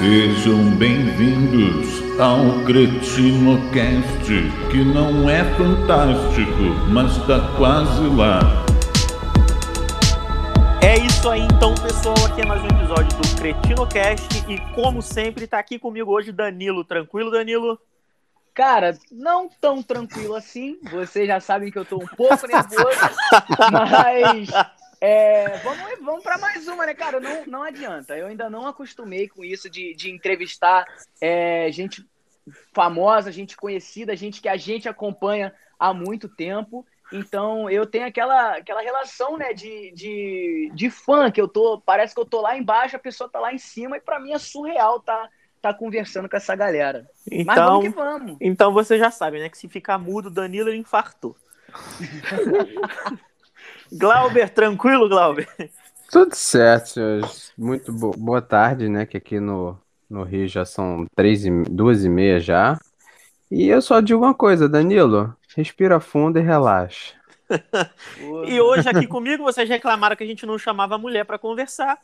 Sejam bem-vindos ao CretinoCast, que não é fantástico, mas tá quase lá. É isso aí, então, pessoal. Aqui é mais um episódio do CretinoCast. E, como sempre, tá aqui comigo hoje Danilo. Tranquilo, Danilo? Cara, não tão tranquilo assim. Vocês já sabem que eu tô um pouco nervoso. mas é, vamos vamos para mais uma, né, cara? Não, não adianta. Eu ainda não acostumei com isso de, de entrevistar é, gente famosa, gente conhecida, gente que a gente acompanha há muito tempo. Então eu tenho aquela, aquela relação né, de, de, de fã, que eu tô. Parece que eu tô lá embaixo, a pessoa tá lá em cima, e para mim é surreal tá, tá conversando com essa galera. Então, Mas vamos que vamos. Então você já sabe, né? Que se ficar mudo, Danilo ele infartou. Glauber, tranquilo, Glauber? Tudo certo, senhores. Muito bo boa tarde, né? Que aqui no, no Rio já são três e, duas e meia já. E eu só digo uma coisa, Danilo, respira fundo e relaxa. e hoje aqui comigo vocês reclamaram que a gente não chamava a mulher para conversar.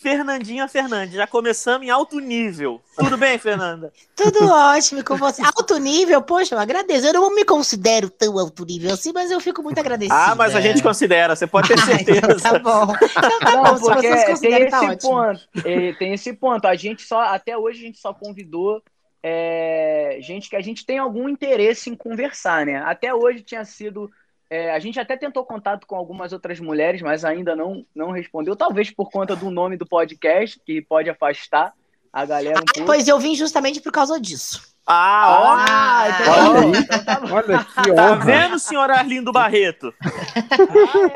Fernandinha Fernandes, já começamos em alto nível. Tudo bem, Fernanda? Tudo ótimo com você. Alto nível, poxa, eu agradeço. Eu não me considero tão alto nível assim, mas eu fico muito agradecida. Ah, mas a gente considera, você pode ter certeza. Então tá bom. Então tá Não, bom, se porque vocês tem esse tá ótimo. ponto. É, tem esse ponto. A gente só, até hoje, a gente só convidou é, gente que a gente tem algum interesse em conversar, né? Até hoje tinha sido. É, a gente até tentou contato com algumas outras mulheres, mas ainda não, não respondeu. Talvez por conta do nome do podcast, que pode afastar a galera um pouco. Pois eu vim justamente por causa disso. Ah, ó. Ah, então Olha tá então tá. Olha que Tá honra. vendo, senhor Arlindo Barreto?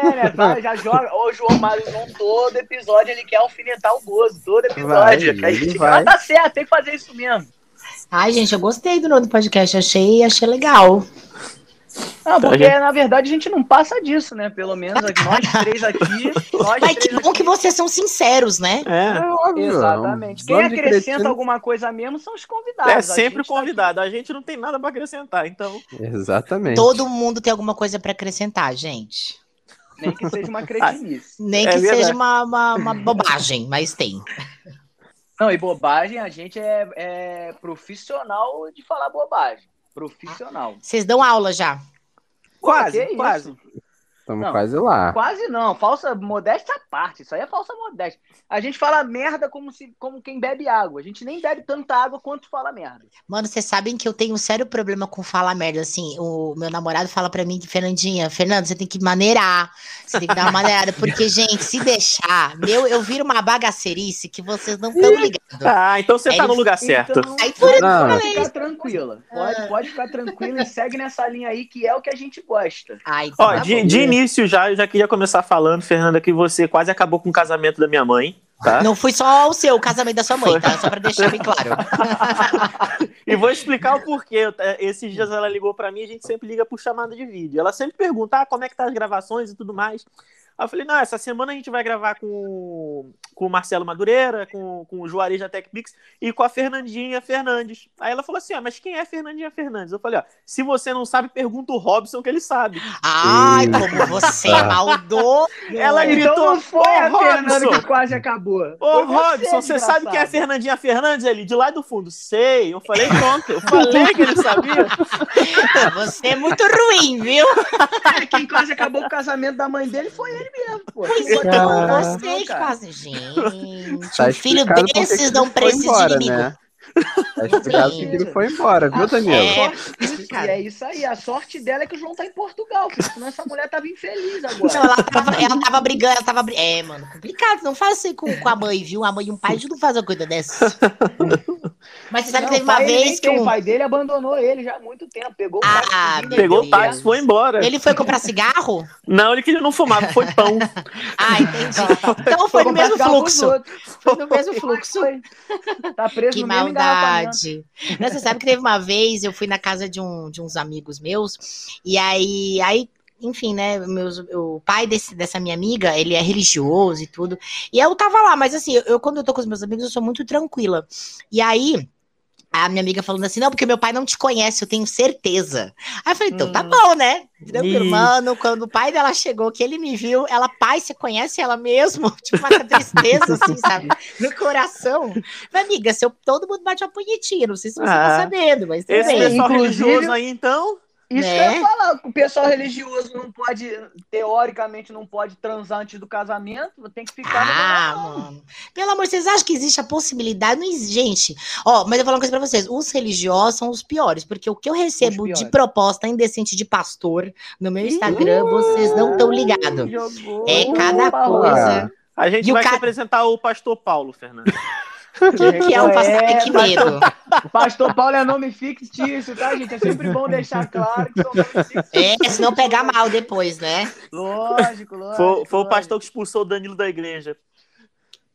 Ah, é, né? Já joga. Ô, João Mário, não todo episódio ele quer alfinetar o gozo. Todo episódio. Vai, gente... vai. Ah, tá certo, tem que fazer isso mesmo. Ai, gente, eu gostei do nome do podcast, achei, achei legal. Ah, porque gente- na verdade a gente não passa disso, né? Pelo menos nós três aqui. Nós Mas três que bom aqui- que vocês são sinceros, né? É. óbvio, Exatamente. Quem acrescenta cretino. alguma coisa mesmo são os convidados. É sempre gente tá convidado. A gente não tem nada para acrescentar, então. Exatamente. Todo mundo tem alguma coisa pra acrescentar, gente. Nem que seja uma cretinice. Nem É que verdade. seja uma, uma, uma bobagem, mas tem. Não, e bobagem, a gente é, é profissional de falar bobagem. Profissional. Vocês dão aula já. Quase, isso? Estamos quase lá. Quase não, falsa modéstia à parte. Isso aí é falsa modéstia. A gente fala merda como, se, como quem bebe água. A gente nem bebe tanta água quanto fala merda. Mano, vocês sabem que eu tenho um sério problema com falar merda. Assim, o meu namorado fala pra mim, Fernandinha, Fernando, você tem que maneirar. Você tem que dar uma maneirada. Porque, gente, se deixar, meu, eu viro uma bagaceirice que vocês não estão ligados. Ah, então você É tá no lugar certo. Então, Aí por isso Não. pode falei ficar tranquila. Pode, pode ficar tranquila e segue nessa linha aí que é o que a gente gosta. Ai, então Ó, tá de, de início já, eu já queria começar falando, Fernanda, que você quase acabou com o casamento da minha mãe, tá? Não fui só o seu, o casamento da sua mãe, tá? Só pra deixar bem claro. E vou explicar o porquê. Esses dias ela ligou pra mim, a gente sempre liga por chamada de vídeo. Ela sempre pergunta, ah, como é que tá as gravações e tudo mais. Aí eu falei, não, essa semana a gente vai gravar com, com o Marcelo Madureira, com, com o Juarez da TechPix e com a Fernandinha Fernandes. Aí ela falou assim, ah, mas quem é Fernandinha Fernandes? Eu falei, ó, se você não sabe, pergunta o Robson que ele sabe. Ai, Eita. como você é maldoso. Ela gritou, então não foi "Ô, a Fernanda Robson!" que quase acabou. Ô, Foi Robson, você sabe quem é desgraçado. Fernandinha Fernandes ali? De lá do fundo. Sei. Eu falei, pronto. Eu falei que ele sabia. Ah, Você é muito ruim, viu? Quem quase acabou com o casamento da mãe dele foi ele mesmo, pô. Pois Foi então, não, não, você que cara. quase. Gente, Tá um filho que desses que não precisa embora, de inimigo. né? Tá explicado porque ele foi embora, viu, Danilo? É, Isso, e é isso aí. A sorte dela é que o João tá em Portugal, porque senão essa mulher tava infeliz agora. Não, ela, tava, ela tava brigando, ela tava É, mano, complicado. Não faz assim com, com a mãe, viu? A mãe e um pai não faz uma coisa dessa. Mas você sabe Não, que teve uma pai vez que um- o pai dele abandonou ele já há muito tempo. Pegou o Ah, táxi, meu Pegou o táxi e foi embora. ele foi comprar cigarro? Não, ele queria não fumava, foi pão. Ah, entendi. Então foi no comprar mesmo fluxo. Foi no mesmo fluxo. Foi. Tá preso Que no maldade. Não, você sabe que teve uma vez, eu fui na casa de, um, de uns amigos meus, e aí, aí enfim, né, meus, o pai desse, dessa minha amiga, ele é religioso e tudo, e eu tava lá, mas assim, eu, quando eu tô com os meus amigos, eu sou muito tranquila. E aí, a minha amiga falando assim, não, porque meu pai não te conhece, eu tenho certeza. Aí eu falei, então tá Hum. bom, né? Tranquilo, Ih. mano, quando o pai dela chegou, que ele me viu, ela, pai, você conhece ela mesmo? Tipo, uma tristeza, assim, sabe? No coração. Mas, amiga, seu, todo mundo bate uma punhetinha, não sei se você tá Ah. sabendo, mas tudo Esse bem. pessoal Inclusive- religioso aí, então. Isso Né? que eu ia falar, o pessoal religioso não pode, teoricamente, não pode transar antes do casamento, tem que ficar no Ah, mano. Pelo amor, vocês acham que existe a possibilidade? Não existe. Gente, ó, mas eu vou falar uma coisa pra vocês. Os religiosos são os piores, porque o que eu recebo de proposta indecente de pastor no meu Instagram, vocês não estão ligados. É cada coisa. A gente E vai te cara- apresentar o pastor Paulo, Fernando. Quem que é o pastor? Ai, que medo. Pastor Paulo é nome fictício, tá, gente? É sempre bom deixar claro que são nomes fictícios. É, senão pegar mal depois, né? Lógico, lógico. Foi, foi o lógico. pastor que expulsou o Danilo da igreja.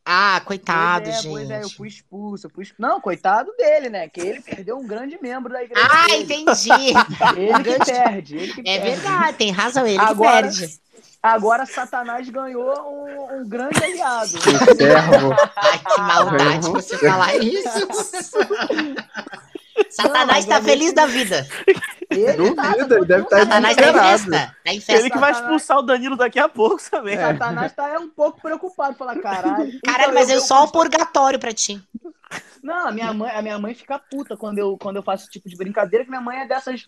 Ah, Pois coitado, é, gente. pois é, eu fui expulso, eu fui expulso. Não, coitado dele, né? Que ele perdeu um grande membro da igreja. Ah, dele. entendi. Ele que Grande- perde, ele que É perde. verdade, tem razão, ele Agora- que perde. Agora Satanás ganhou um, um grande aliado. Um servo. Ai, que maldade você falar isso. Satanás mas tá é feliz da vida. Ele tá, Duvido, ele deve estar Satanás tá em festa. Tá em Ele festa. que vai expulsar o Danilo daqui a pouco também. Satanás tá é um pouco preocupado, falar, caralho. Caralho, então mas eu eu só o purgatório pra ti. Não, a minha mãe, a minha mãe fica puta quando eu, quando eu faço esse tipo de brincadeira, que minha mãe é dessas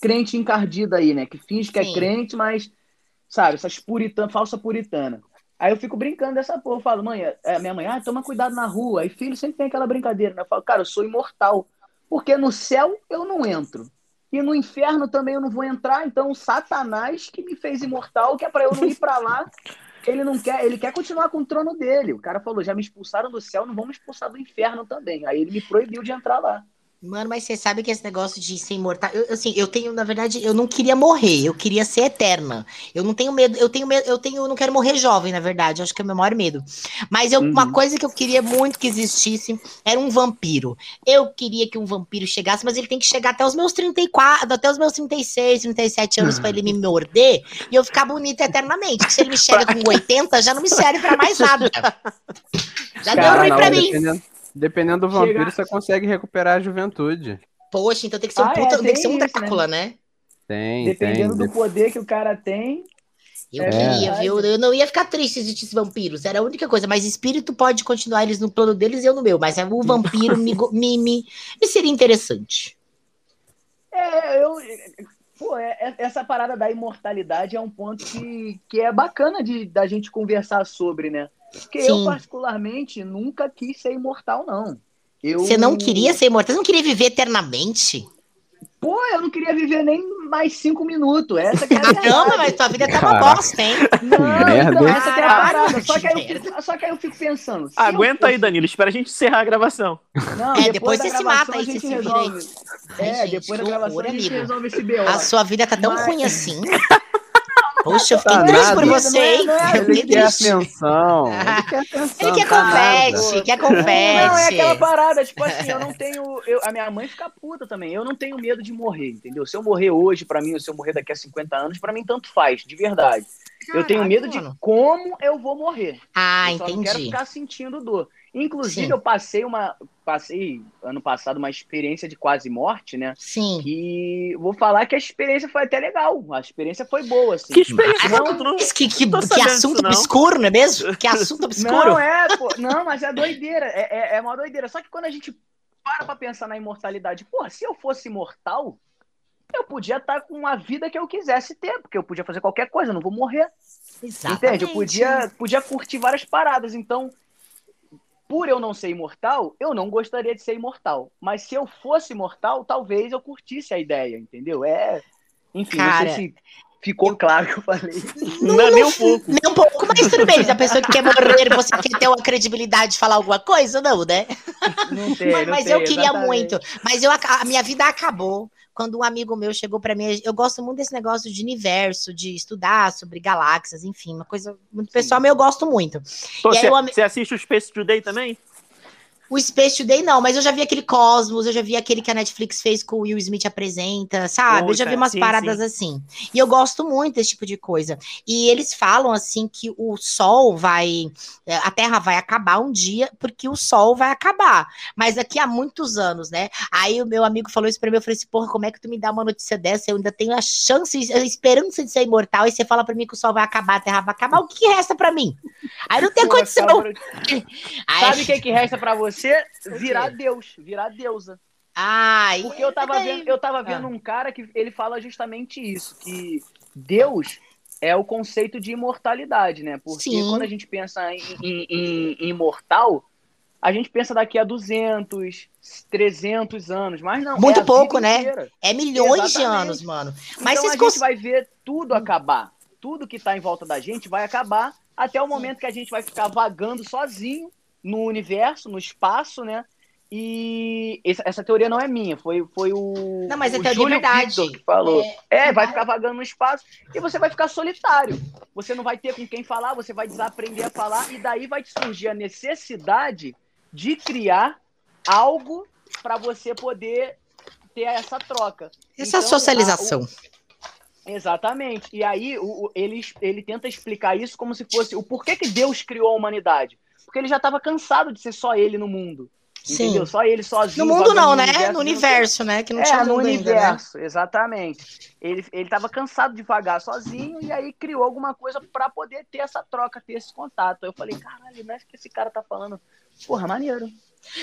crente encardida aí, né? Que finge que Sim. é crente, mas, sabe, essas puritana, falsa puritana. Aí eu fico brincando dessa porra. Eu falo, mãe, é, minha mãe, ah, toma cuidado na rua. Aí filho sempre tem aquela brincadeira, né? Eu falo, cara, eu sou imortal. Porque no céu eu não entro. E no inferno também eu não vou entrar. Então, Satanás que me fez imortal, que é pra eu não ir pra lá. Ele não quer, ele quer continuar com o trono dele. O cara falou: já me expulsaram do céu, não vão me expulsar do inferno também. Aí ele me proibiu de entrar lá. Mano, mas você sabe que esse negócio de ser imortal. Eu, assim, eu tenho, na verdade, eu não queria morrer, eu queria ser eterna. Eu não tenho medo, eu tenho medo, eu tenho, eu não quero morrer jovem, na verdade. Acho que é o meu maior medo. Mas eu, uma Uhum. coisa que eu queria muito que existisse era um vampiro. Eu queria que um vampiro chegasse, mas ele tem que chegar até os meus 34, até os meus 36, 37 anos pra ele me morder e eu ficar bonita eternamente. Que se ele me chega com 80, já não me serve pra mais nada. Já deu Cara, ruim não, pra mim. dependendo, dependendo do vampiro, Chega- você consegue recuperar a juventude. Poxa, então tem que ser um Ah, é, puta, tem, tem que ser um né? Drácula, né? Tem, Dependendo tem. do poder que o cara tem. Eu É. queria, viu? Eu não ia ficar triste se existisse vampiros. Era a única coisa. Mas espírito pode continuar eles no plano deles e eu no meu. Mas o vampiro me, me, me, me seria interessante. É, eu. Pô, é- é- essa parada da imortalidade é um ponto que, que é bacana de, da gente conversar sobre, né? Porque eu, Sim. particularmente, nunca quis ser imortal, não. Eu, Você não queria ser imortal? Você não queria viver eternamente? Pô, eu não queria viver nem mais cinco minutos. Essa que é a Caramba, mas tua vida tá uma bosta, hein? Não, merda, então, essa que é a parada. Só que, aí eu fico, só que aí eu fico pensando. eu Aguenta aí, Danilo. Espera a gente encerrar a gravação. Não, É, depois da você se mata aí, a você gente se vira resolve. Ai, É, gente, depois da gravação horror, a gente amigo. resolve esse BO. A sua vida tá tão Mas- ruim assim. Poxa, eu fiquei Tá triste por você, hein? É- Eu Ele fiquei quer triste. atenção. Ele quer atenção. Ele quer tá nada. confete, quer Não, é aquela confete. parada, tipo assim, eu não tenho. eu- a minha mãe fica puta também. Eu não tenho medo de morrer, entendeu? Se eu morrer hoje, pra mim, ou se eu morrer daqui a 50 anos, pra mim tanto faz, de verdade. eu tenho medo de como eu vou morrer. Ah, eu só não quero entendi. ficar sentindo dor. Inclusive, Sim. eu passei uma. Passei ano passado uma experiência de quase morte, né? Sim. E vou falar que a experiência foi até legal. A experiência foi boa, assim. Que experiência Não, não, não... Mas que, que, Tô que assunto não. obscuro, não é mesmo? Que assunto obscuro. Não, é, pô. Não, mas é doideira. É, é, é uma doideira. Só que quando a gente para pra pensar na imortalidade, porra, se eu fosse imortal, eu podia estar com a vida que eu quisesse ter, porque eu podia fazer qualquer coisa, eu não vou morrer. Exatamente. Entende? Eu podia, podia curtir várias paradas. Então, por eu não ser imortal, eu não gostaria de ser imortal. Mas se eu fosse imortal, talvez eu curtisse a ideia, entendeu? É. Enfim, Cara, não sei se ficou claro que eu falei. Não, é nem um pouco. Nem um pouco, mas tudo bem. Se a pessoa que quer morrer, você quer ter uma credibilidade de falar alguma coisa? Não, né? Não tem, mas não mas tem, eu queria exatamente. muito. Mas eu, a minha vida acabou quando um amigo meu chegou pra mim. Eu gosto muito desse negócio de universo, de estudar sobre galáxias, enfim, uma coisa muito pessoal, mas eu gosto muito. E aí Você, o ami- você assiste o Space Today também? O Space Today não, mas eu já vi aquele Cosmos, eu já vi aquele que a Netflix fez com o Will Smith apresenta, sabe? eu já vi Puta, umas sim, paradas assim. E eu gosto muito desse tipo de coisa. E eles falam assim que o Sol vai, é, a Terra vai acabar um dia, porque o Sol vai acabar. Mas daqui a muitos anos, né? Aí o meu amigo falou isso pra mim, eu falei assim, porra, como é que tu me dá uma notícia dessa? Eu ainda tenho a chance, a esperança de ser imortal, e você fala pra mim que o Sol vai acabar, a Terra vai acabar, o que resta pra mim? Aí não tem Pô, condição. Aí- Sabe o que, que resta pra você? Virar Deus, virar deusa. Ai, Porque eu tava daí- vendo, eu tava vendo Ah. um cara que ele fala justamente isso, que Deus é o conceito de imortalidade, né? Porque Sim. quando a gente pensa em, em- em- em imortal, a gente pensa daqui a 200, 300 anos, mas não. Muito é pouco, né? inteira. É milhões de Exatamente. anos, mano. Mas então a gente cons... vai ver tudo acabar. Tudo que tá em volta da gente vai acabar até o momento que a gente vai ficar vagando sozinho no universo, no espaço, né? E essa, teoria não é minha, foi, foi o, Não, mas é o teoria Júlio verdade. Victor que falou. É, É, vai ficar vagando no espaço e você vai ficar solitário. Você não vai ter com quem falar, você vai desaprender a falar e daí vai te surgir a necessidade de criar algo para você poder ter essa troca. essa Então, socialização. a- o- exatamente. E aí o- ele, ele tenta explicar isso como se fosse o porquê que Deus criou a humanidade. Porque ele já estava cansado de ser só ele no mundo. Sim. Entendeu? Só ele sozinho. No mundo não, né? universo, No tem- universo, né? Que não é, tinha no mundo ainda, né? universo, exatamente. Ele, ele tava cansado de vagar sozinho e aí criou alguma coisa para poder ter essa troca, ter esse contato. Aí eu falei, caralho, não é que esse cara tá falando. Porra, maneiro.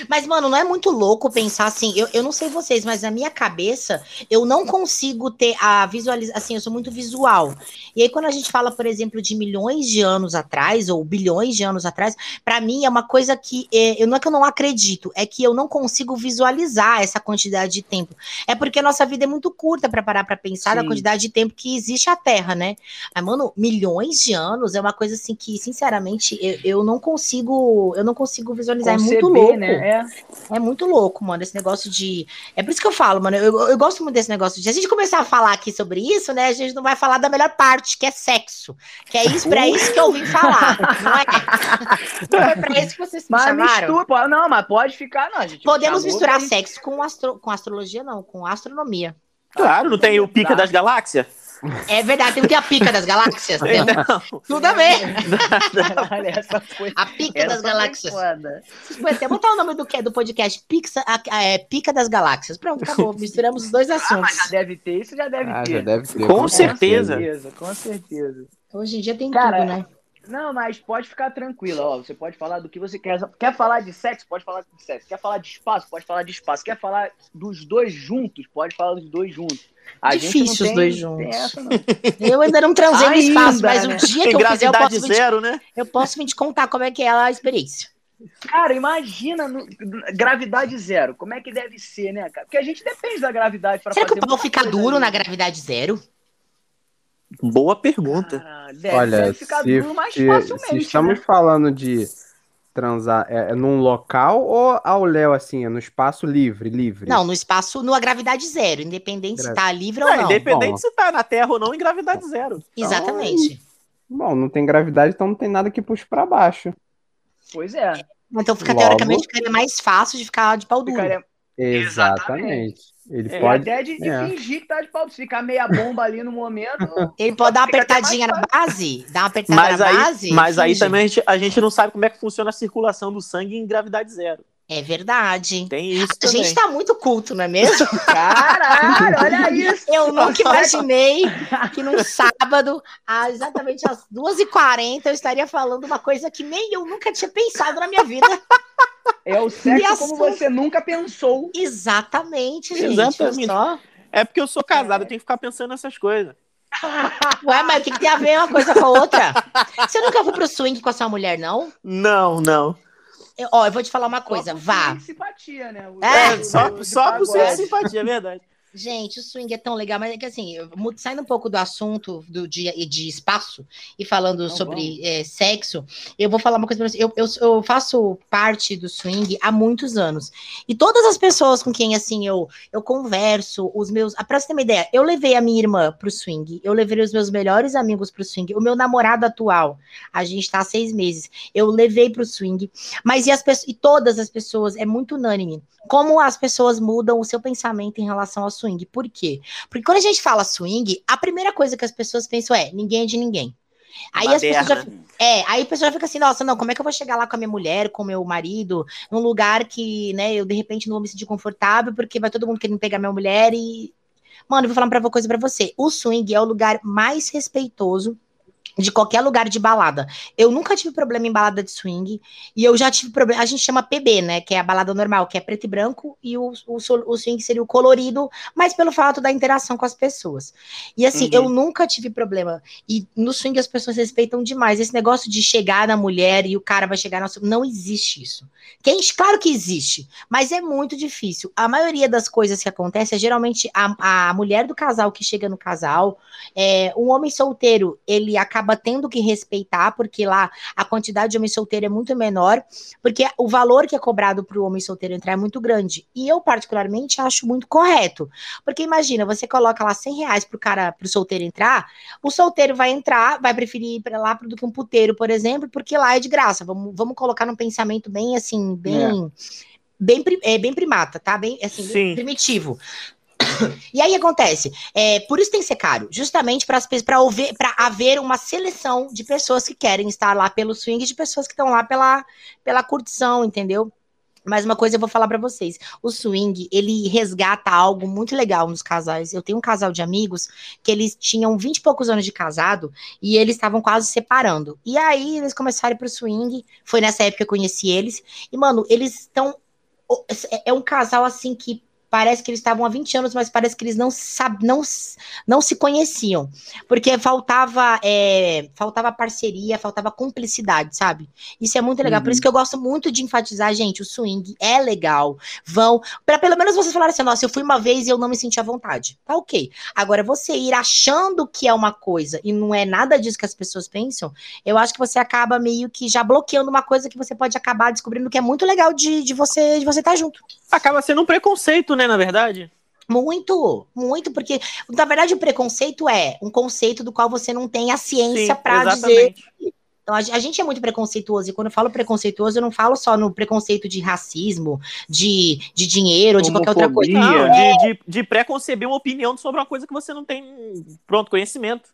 Mas, mano, não é muito louco pensar assim. Eu, eu não sei vocês, mas na minha cabeça, eu não consigo ter a visualização. Assim, eu sou muito visual. E aí, quando a gente fala, por exemplo, de milhões de anos atrás, ou bilhões de anos atrás, pra mim é uma coisa que. É, eu, não é que eu não acredito, é que eu não consigo visualizar essa quantidade de tempo. É porque a nossa vida é muito curta pra parar pra pensar na Sim. quantidade de tempo que existe a Terra, né? Mas, mano, milhões de anos é uma coisa assim que, sinceramente, eu, eu não consigo. Eu não consigo visualizar. é muito Conceber, louco. né? É. É muito louco, mano, esse negócio de. É por isso que eu falo, mano. Eu, eu gosto muito desse negócio de. Se a gente começar a falar aqui sobre isso, né? A gente não vai falar da melhor parte, que é sexo. Que é isso, pra isso que eu vim falar. Não é? Não foi pra isso que vocês me Mas chamaram? mistura, pô, não, mas pode ficar, não. A gente Podemos misturar sexo com, astro... com astrologia, não, com astronomia. Claro, não tem o pica das galáxias? É verdade, tem que ter a pica das galáxias. Não. Tudo a ver. Caralho, essa foi. A pica Essa das foi galáxias. foda. Vocês podem até botar o nome do, que, do podcast Pixa, a- a- é, Pica das Galáxias. Pronto, acabou. Misturamos os dois Ah, assuntos. mas já deve ter, isso já deve Ah, ter. já deve ter. Com certeza. Com certeza, com certeza. Hoje em dia tem Cara, tudo, né? Não, mas pode ficar tranquila, ó. Você pode falar do que você quer. Quer falar de sexo? Pode falar de sexo. Quer falar de espaço? Pode falar de espaço. Quer falar dos dois juntos? Pode falar dos dois juntos. A gente Difícil não os tem- dois tem juntos. essa, não. Eu ainda não transei no Ainda, espaço, mas né? um dia Tem que eu fizer, eu posso, vir te, zero, né? eu posso vir te contar como é que é a experiência. Cara, imagina no- gravidade zero. Como é que deve ser, né, cara? Porque a gente depende da gravidade para Será fazer. que o pau fica duro ali. na gravidade zero? Boa pergunta. Deve, Olha, deve ficar se, duro mais se- facilmente. se estamos né? falando de transar é, é num local ou ao léu, assim, é no espaço livre, livre? Não, no espaço, numa gravidade zero, independente se Gra- tá livre ou Não, não. independente bom. se tá na Terra ou não, em gravidade zero. Exatamente. Bom, não tem gravidade, então não tem nada que puxe pra baixo. Pois é. Então fica, Logo- teoricamente, ficaria mais fácil de ficar de pau duro. Ficaria, Exatamente. Ele É, pode. até de, de é. fingir que tá de pau. Se ficar meia bomba ali no momento. Ele pode dar uma apertadinha na base, dar uma apertada Mas na aí, base. mas aí também a gente, a gente não sabe como é que funciona a circulação do sangue em gravidade zero. É verdade. Tem isso A também. gente tá muito culto, não é mesmo? Caralho, olha isso. Eu nunca imaginei que num sábado, exatamente às 2h40, eu estaria falando uma coisa que nem eu nunca tinha pensado na minha vida. É o sexo a como você nunca pensou. Exatamente, gente. Exatamente. Só... É porque eu sou casado, eu tenho que ficar pensando nessas coisas. Ué, mas o que, que tem a ver uma coisa com a outra? Você nunca foi pro swing com a sua mulher, não? Não, não. Eu- ó, eu vou te falar uma coisa, Só vá. simpatia, né? O- É, do- Só, só por ser simpatia, é verdade. Gente, o swing é tão legal, mas é que assim, saindo um pouco do assunto do dia e de espaço e falando Então sobre é, sexo, eu vou falar uma coisa pra você. Eu, eu, eu faço parte do swing há muitos anos. E todas as pessoas com quem assim eu, eu converso, os meus. ah, Pra você ter uma ideia, eu levei a minha irmã pro swing, eu levei os meus melhores amigos pro swing, o meu namorado atual, a gente tá há seis meses, eu levei pro swing, mas e as pessoas, e todas as pessoas, é muito unânime como as pessoas mudam o seu pensamento em relação ao swing. Por quê? Porque quando a gente fala swing, a primeira coisa que as pessoas pensam é ninguém é de ninguém. Aí as pessoas já, é, aí a pessoa fica assim, nossa, não, como é que eu vou chegar lá com a minha mulher, com o meu marido, num lugar que, né, eu de repente não vou me sentir confortável, porque vai todo mundo querendo pegar minha mulher e. Mano, eu vou falar uma coisa pra você. O swing é o lugar mais respeitoso de qualquer lugar de balada. Eu nunca tive problema em balada de swing e eu já tive problema. A gente chama PB, né? Que é a balada normal, que é preto e branco, e o, o, o swing seria o colorido, mas pelo fato da interação com as pessoas. E assim, Uhum. eu nunca tive problema. E no swing as pessoas respeitam demais. Esse negócio de chegar na mulher e o cara vai chegar na sua. Não existe isso. Quem, claro que existe, mas é muito difícil. A maioria das coisas que acontece é geralmente a, a mulher do casal que chega no casal. É, um homem solteiro, ele acaba tendo que respeitar, porque lá a quantidade de homem solteiro é muito menor, porque o valor que é cobrado para o homem solteiro entrar é muito grande. E eu, particularmente, acho muito correto. Porque imagina, você coloca lá 100 reais pro cara, pro solteiro entrar, o solteiro vai entrar, vai preferir ir para lá do que um puteiro, por exemplo, porque lá é de graça. Vamos, vamos colocar num pensamento bem assim, bem. Bem, pri- é, bem primata, tá? Bem assim, bem primitivo. E aí acontece, é, por isso tem que ser caro, justamente para para haver uma seleção de pessoas que querem estar lá pelo swing, de pessoas que estão lá pela, pela curtição, entendeu? Mas uma coisa eu vou falar pra vocês, o swing, ele resgata algo muito legal nos casais. Eu tenho um casal de amigos que eles tinham 20 e poucos anos de casado e eles estavam quase separando. E aí eles começaram pro swing, foi nessa época que eu conheci eles. E mano, eles estão é- é um casal assim que parece que eles estavam há 20 anos, mas parece que eles não sab, não, não se conheciam, porque faltava é, faltava parceria, faltava cumplicidade, sabe? Isso é muito legal, por Uhum. isso que eu gosto muito de enfatizar, gente, o swing é legal, vão, para pelo menos vocês falarem assim, nossa, eu fui uma vez e eu não me senti à vontade, tá ok. Agora, você ir achando que é uma coisa e não é nada disso que as pessoas pensam, eu acho que você acaba meio que já bloqueando uma coisa que você pode acabar descobrindo que é muito legal de, de você de você estar junto. Acaba sendo um preconceito, né, na verdade? Muito, muito, porque na verdade o preconceito é um conceito do qual você não tem a ciência para dizer. Então, a, gen- a gente é muito preconceituoso, e quando eu falo preconceituoso, eu não falo só no preconceito de racismo, de, de dinheiro ou de qualquer outra coisa. Não, de, de, de pré-conceber uma opinião sobre uma coisa que você não tem, pronto, conhecimento.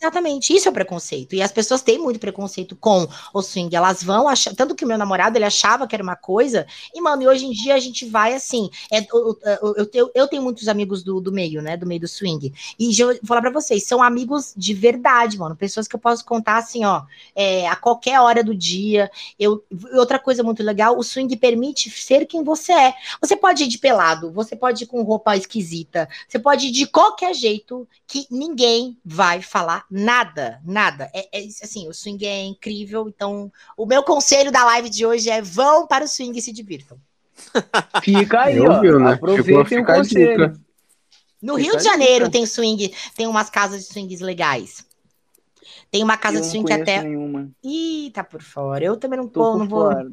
Exatamente, isso é o preconceito. E as pessoas têm muito preconceito com o swing. Elas vão achar. Tanto que o meu namorado ele achava que era uma coisa. E, mano, e hoje em dia a gente vai assim. É, eu, eu, eu tenho, eu tenho muitos amigos do, do meio, né? Do meio do swing. E vou falar pra vocês, são amigos de verdade, mano. Pessoas que eu posso contar assim, ó, é, a qualquer hora do dia. Eu, outra coisa muito legal, o swing permite ser quem você é. Você pode ir de pelado, você pode ir com roupa esquisita, você pode ir de qualquer jeito que ninguém vai falar nada, nada. É, é isso, assim, o swing é incrível. Então, o meu conselho da live de hoje é: vão para o swing e se divirtam. Fica aí, Eu ó. viu, né? Aproveitem o conselho. dica. No Fica Rio de Janeiro dica. tem swing, tem umas casas de swings legais. Tem uma casa Eu de swing que até. nenhuma. Ih, tá por fora. Eu também não Tô tô, por não vou. fora.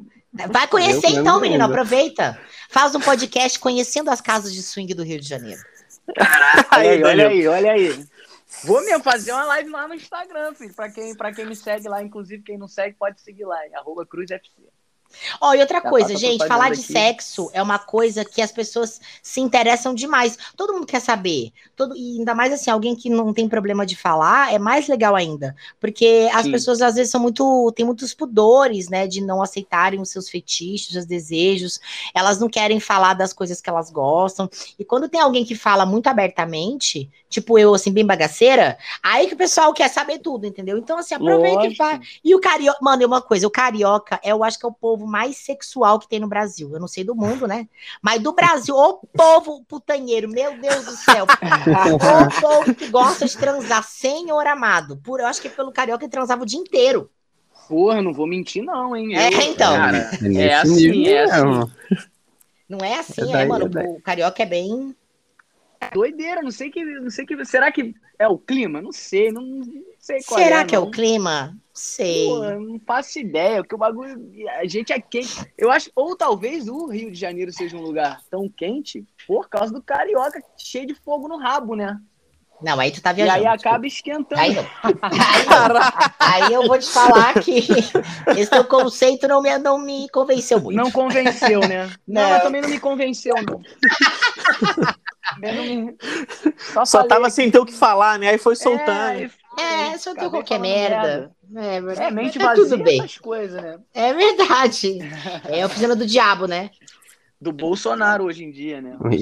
Vai conhecer Eu então, menino. ainda. Aproveita. Faz um podcast conhecendo as casas de swing do Rio de Janeiro. Olha aí, olha aí, olha aí. Vou mesmo fazer uma live lá no Instagram, filho. Pra quem, pra quem me segue lá, inclusive quem não segue, pode seguir lá, é arroba CruzFC. Ó, e outra Já coisa, passa gente, falar de aqui. sexo é uma coisa que as pessoas se interessam demais. Todo mundo quer saber. Todo, e ainda mais assim, alguém que não tem problema de falar, é mais legal ainda. Porque as Sim. pessoas às vezes são muito. têm muitos pudores, né? De não aceitarem os seus fetiches, os seus desejos. Elas não querem falar das coisas que elas gostam. E quando tem alguém que fala muito abertamente, tipo eu, assim, bem bagaceira, aí que o pessoal quer saber tudo, entendeu? Então, assim, aproveita e Lógico. vai. E o carioca, mano, é uma coisa, o carioca, é, eu acho que é o povo mais sexual que tem no Brasil. Eu não sei do mundo, né? Mas do Brasil, o povo putanheiro, meu Deus do céu. o povo que gosta de transar, senhor amado. Por, eu acho que pelo carioca ele transava o dia inteiro. Porra, não vou mentir, não, hein? É, então. Cara, É é assim, é assim. mesmo. Não é assim, É é, daí, mano. é. O carioca é bem. Doideira, não sei que, não sei que, será que é o clima? Não sei, não, não sei qual Será é, que é não. o clima? Sei. Pô, não faço ideia, porque o bagulho, a gente é quente. Eu acho, ou talvez o Rio de Janeiro seja um lugar tão quente por causa do carioca cheio de fogo no rabo, né? Não, aí tu tá E viajando. aí desculpa. acaba esquentando. Aí, aí, aí eu vou te falar que esse teu conceito não me, não me convenceu muito. Não convenceu, né? Não, Não. também não me convenceu, não. Só, Só falei tava sem ter o que falar, né? Aí foi É, soltando. foi. É, só tu Acabei qualquer falando merda. É, É, verdade. mente Tá vazia, tudo bem. essas coisas, né? É verdade. É a oficina do diabo, né? Do Bolsonaro hoje em dia, né? Ai,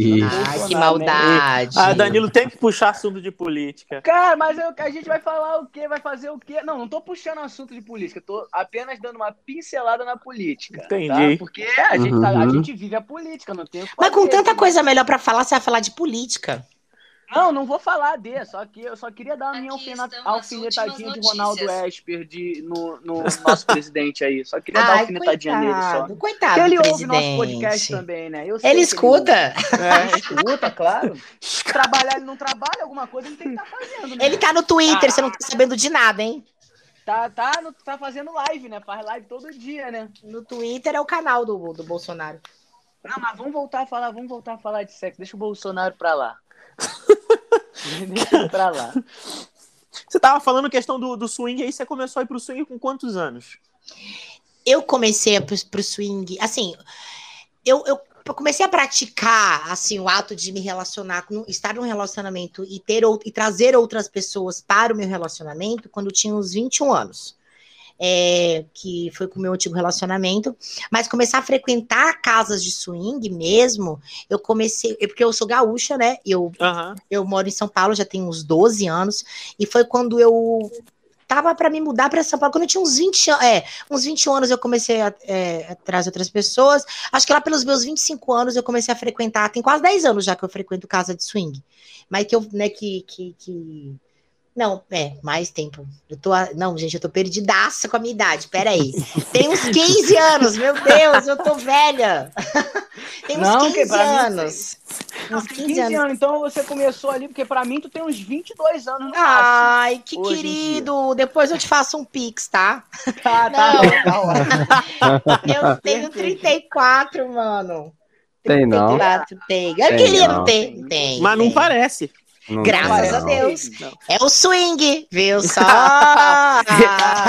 que né? maldade. Ah, Danilo tem que puxar assunto de política. Cara, mas eu- a gente vai falar o quê? Vai fazer o quê? Não, não tô puxando assunto de política, tô apenas dando uma pincelada na política. Entendi. Tá? Porque a gente, tá- a Uhum. gente vive a política, não tem o que Mas com tanta coisa melhor pra falar, você vai falar de política. Não, não vou falar de, só que eu só queria dar a minha alfinetadinha de Ronaldo. Esper de, no, no nosso presidente aí. Só queria dar uma Ai, alfinetadinha nele só. coitado, coitado Ele do ouve nosso podcast presidente. também, né? Eu sei Ele escuta. É, escuta, claro. Trabalhar ele não trabalha, alguma coisa ele tem que estar fazendo, né? Ele tá no Twitter, você não tá sabendo de nada, hein? Tá, tá, no- tá fazendo live, né? Faz live todo dia, né? No Twitter é o canal do, do Bolsonaro. Não, mas vamos voltar a falar, vamos voltar a falar de sexo. Deixa o Bolsonaro pra lá. Deixa pra lá. Você tava falando questão do, do swing, aí você começou a ir pro swing com quantos anos? Eu comecei a pro, pro swing, assim, eu, eu comecei a praticar, assim, o ato de me relacionar, com, estar num relacionamento e ter ou- e trazer outras pessoas para o meu relacionamento quando eu tinha uns 21 anos. É, que foi com o meu antigo relacionamento, mas começar a frequentar casas de swing mesmo, eu comecei, é porque eu sou gaúcha, né? Eu Aham. eu moro em São Paulo já tem uns 12 anos, e foi quando eu tava para me mudar para São Paulo, quando eu tinha uns 20, an- é, uns 21 anos eu comecei a, é, a trazer outras pessoas, acho que lá pelos meus 25 anos eu comecei a frequentar, tem quase 10 anos já que eu frequento casa de swing, mas que eu, né, que, que, que... Não, é, mais tempo. Eu tô, não, gente, eu tô perdidaça com a minha idade, peraí. Tem uns 15 anos, meu Deus, eu tô velha. Tem uns Não, que 15 pra mim- anos. Não, Uns tem 15 15 anos. anos. Então você começou ali, porque pra mim tu tem uns 22 anos no máximo. Ai, que hoje em querido. Depois eu te faço um pix, tá? Tá, tá, Não. tá ótimo. Eu tenho Perfeito. 34, mano. Tem não. 34, tem. Eu Tem queria não. não ter. Tem. Mas não tem. parece. Não Graças tem, a não. Deus. Não. É o swing, viu só?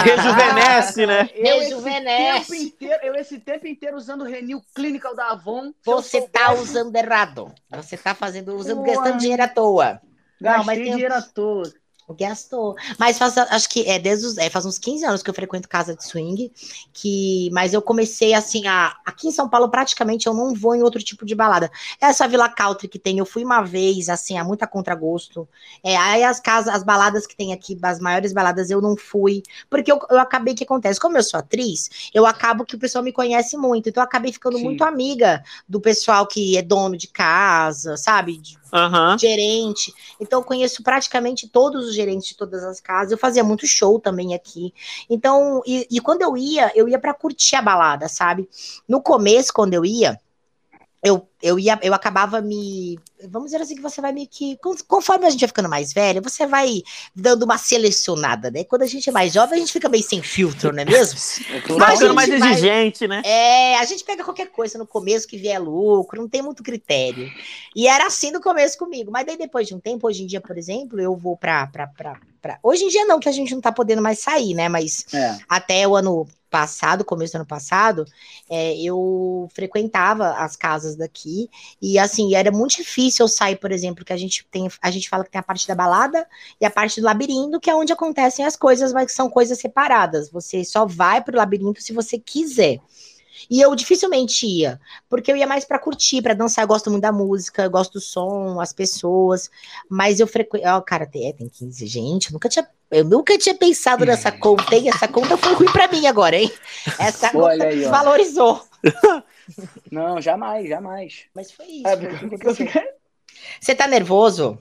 Rejuvenesce, né? Eu esse, Rejuvenesce. tempo inteiro, eu esse tempo inteiro usando o Renil Clinical da Avon. Você tá soubesse, usando errado. Você tá fazendo, usando, gastando dinheiro à toa. Não, Gastei mas tem- dinheiro à toa. Gastou. Mas faz, acho que é desde os, é, faz uns 15 anos que eu frequento casa de swing, que, mas eu comecei assim, a, aqui em São Paulo praticamente eu não vou em outro tipo de balada. Essa Vila Country que tem, eu fui uma vez, assim, a muita contragosto. É, aí as casas, as baladas que tem aqui, as maiores baladas eu não fui, porque eu, eu acabei, o que acontece? Como eu sou atriz, eu acabo que o pessoal me conhece muito, então eu acabei ficando Sim. muito amiga do pessoal que é dono de casa, sabe? De- Aham. gerente. Então, eu conheço praticamente todos os gerentes de todas as casas. Eu fazia muito show também aqui. Então, e, e quando eu ia, eu ia para curtir a balada, sabe? No começo, quando eu ia, eu, eu ia, eu acabava me. Vamos dizer assim, que você vai meio que. con- Conforme a gente vai ficando mais velha, você vai dando uma selecionada, né? Quando a gente é mais jovem, a gente fica meio sem filtro, não é mesmo? Tá Mas, ficando gente, mais vai- exigente, né? É, a gente pega qualquer coisa no começo que vier lucro, não tem muito critério. E era assim no começo comigo. Mas daí depois de um tempo, hoje em dia, por exemplo, eu vou pra. pra, pra, pra- Hoje em dia não, que a gente não tá podendo mais sair, né? Mas É. até o ano passado, começo do ano passado, é, eu frequentava as casas daqui e assim era muito difícil eu sair, por exemplo, que a gente tem, a gente fala que tem a parte da balada e a parte do labirinto, que é onde acontecem as coisas, mas que são coisas separadas. Você só vai pro labirinto se você quiser. E eu dificilmente ia, porque eu ia mais pra curtir, pra dançar. Eu gosto muito da música, eu gosto do som, as pessoas. Mas eu frequento. Ó, cara, tem, é, tem 15. Gente, eu nunca tinha, eu nunca tinha pensado nessa conta, hein? Essa conta foi ruim pra mim agora, hein? Essa conta aí, ó. valorizou. Não, jamais, jamais. Mas foi isso. É, porque-. Você tá nervoso?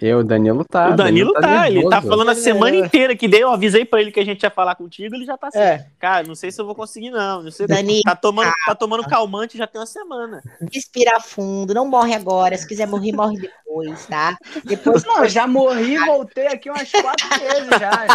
Eu, Danilo tá. o Danilo tá, ele tá falando a semana inteira que dei, eu avisei pra ele que a gente ia falar contigo, ele já tá assim. É. Cara, não sei se eu vou conseguir, não. não sei, Danilo, tá, tomando, tá tomando calmante já tem uma semana. respira fundo, não morre agora. Se quiser morrer, morre depois. Depois, tá? Depois Não, eu já morri e voltei aqui umas quatro vezes já.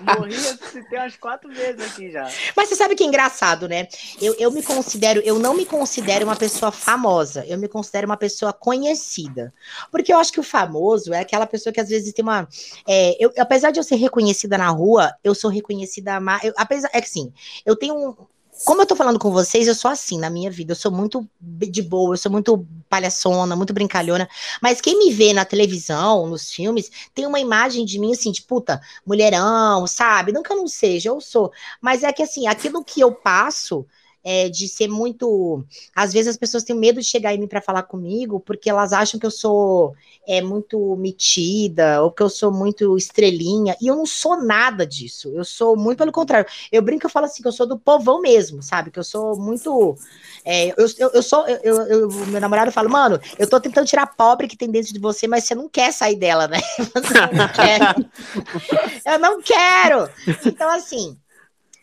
Morri e ressuscitei umas quatro vezes aqui já. Mas você sabe que é engraçado, né? Eu, eu me considero, eu não me considero uma pessoa famosa, eu me considero uma pessoa conhecida. Porque eu acho que o famoso é aquela pessoa que às vezes tem uma. é, eu, apesar de eu ser reconhecida na rua, eu sou reconhecida. Eu, apesar, é que assim, eu tenho um. Como eu tô falando com vocês, eu sou assim na minha vida. Eu sou muito de boa, eu sou muito palhaçona, muito brincalhona. Mas quem me vê na televisão, nos filmes, tem uma imagem de mim assim, de puta, mulherão, sabe? Eu não seja, eu sou. Mas é que assim, aquilo que eu passo é de ser muito. Às vezes as pessoas têm medo de chegar em mim para falar comigo, porque elas acham que eu sou é, muito metida, ou que eu sou muito estrelinha, e eu não sou nada disso. Eu sou muito pelo contrário. Eu brinco, eu falo assim, que eu sou do povão mesmo, sabe? Que eu sou muito. é, eu, eu, eu sou. Eu, eu- eu- meu namorado fala, mano, eu tô tentando tirar a pobre que tem dentro de você, mas você não quer sair dela, né? Você não quer. eu não quero! Então, assim.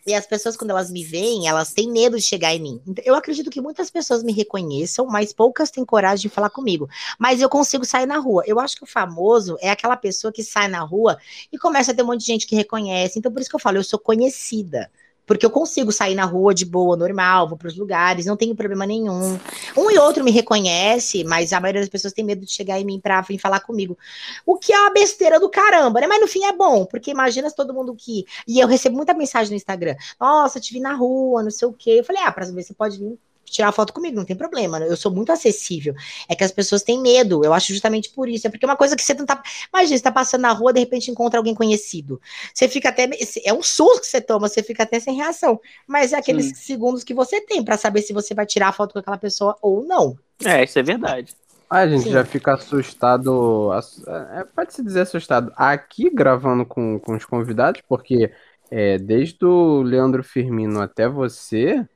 E as pessoas, quando elas me veem, elas têm medo de chegar em mim. Então, Eu acredito que muitas pessoas me reconheçam, mas poucas têm coragem de falar comigo. Mas eu consigo sair na rua. Eu acho que o famoso é aquela pessoa que sai na rua e começa a ter um monte de gente que reconhece. Então, por isso que eu falo, eu sou conhecida. Porque eu consigo sair na rua de boa, normal, vou para os lugares, não tenho problema nenhum. Um e outro me reconhece, mas a maioria das pessoas tem medo de chegar em mim para vir falar comigo. O que é uma besteira do caramba, né? Mas no fim é bom, porque imagina se todo mundo que. E eu recebo muita mensagem no Instagram. Nossa, te vi na rua, não sei o quê. Eu falei, ah, pra saber, você pode vir tirar foto comigo, não tem problema. né? Eu sou muito acessível. É que as pessoas têm medo. Eu acho justamente por isso. É porque é uma coisa que você não tá. Imagina, você tá passando na rua, de repente encontra alguém conhecido. Você fica até. É um susto que você toma, você fica até sem reação. Mas é aqueles Sim. segundos que você tem pra saber se você vai tirar a foto com aquela pessoa ou não. É, isso é verdade. A gente Sim. já fica assustado, ass- é, pode-se dizer assustado, aqui gravando com, com os convidados, porque é, desde o Leandro Firmino até você,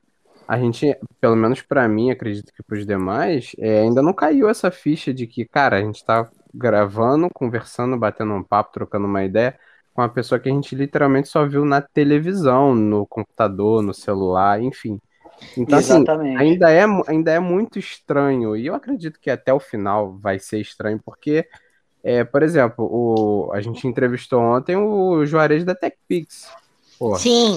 a gente, pelo menos pra mim, acredito que pros demais, é, ainda não caiu essa ficha de que, cara, a gente tá gravando, conversando, batendo um papo, trocando uma ideia com uma pessoa que a gente literalmente só viu na televisão, no computador, no celular, enfim. Então, assim, Exatamente. ainda é, ainda é muito estranho, e eu acredito que até o final vai ser estranho, porque, é, por exemplo, o, a gente entrevistou ontem o Juarez da TechPix. Pô, Sim.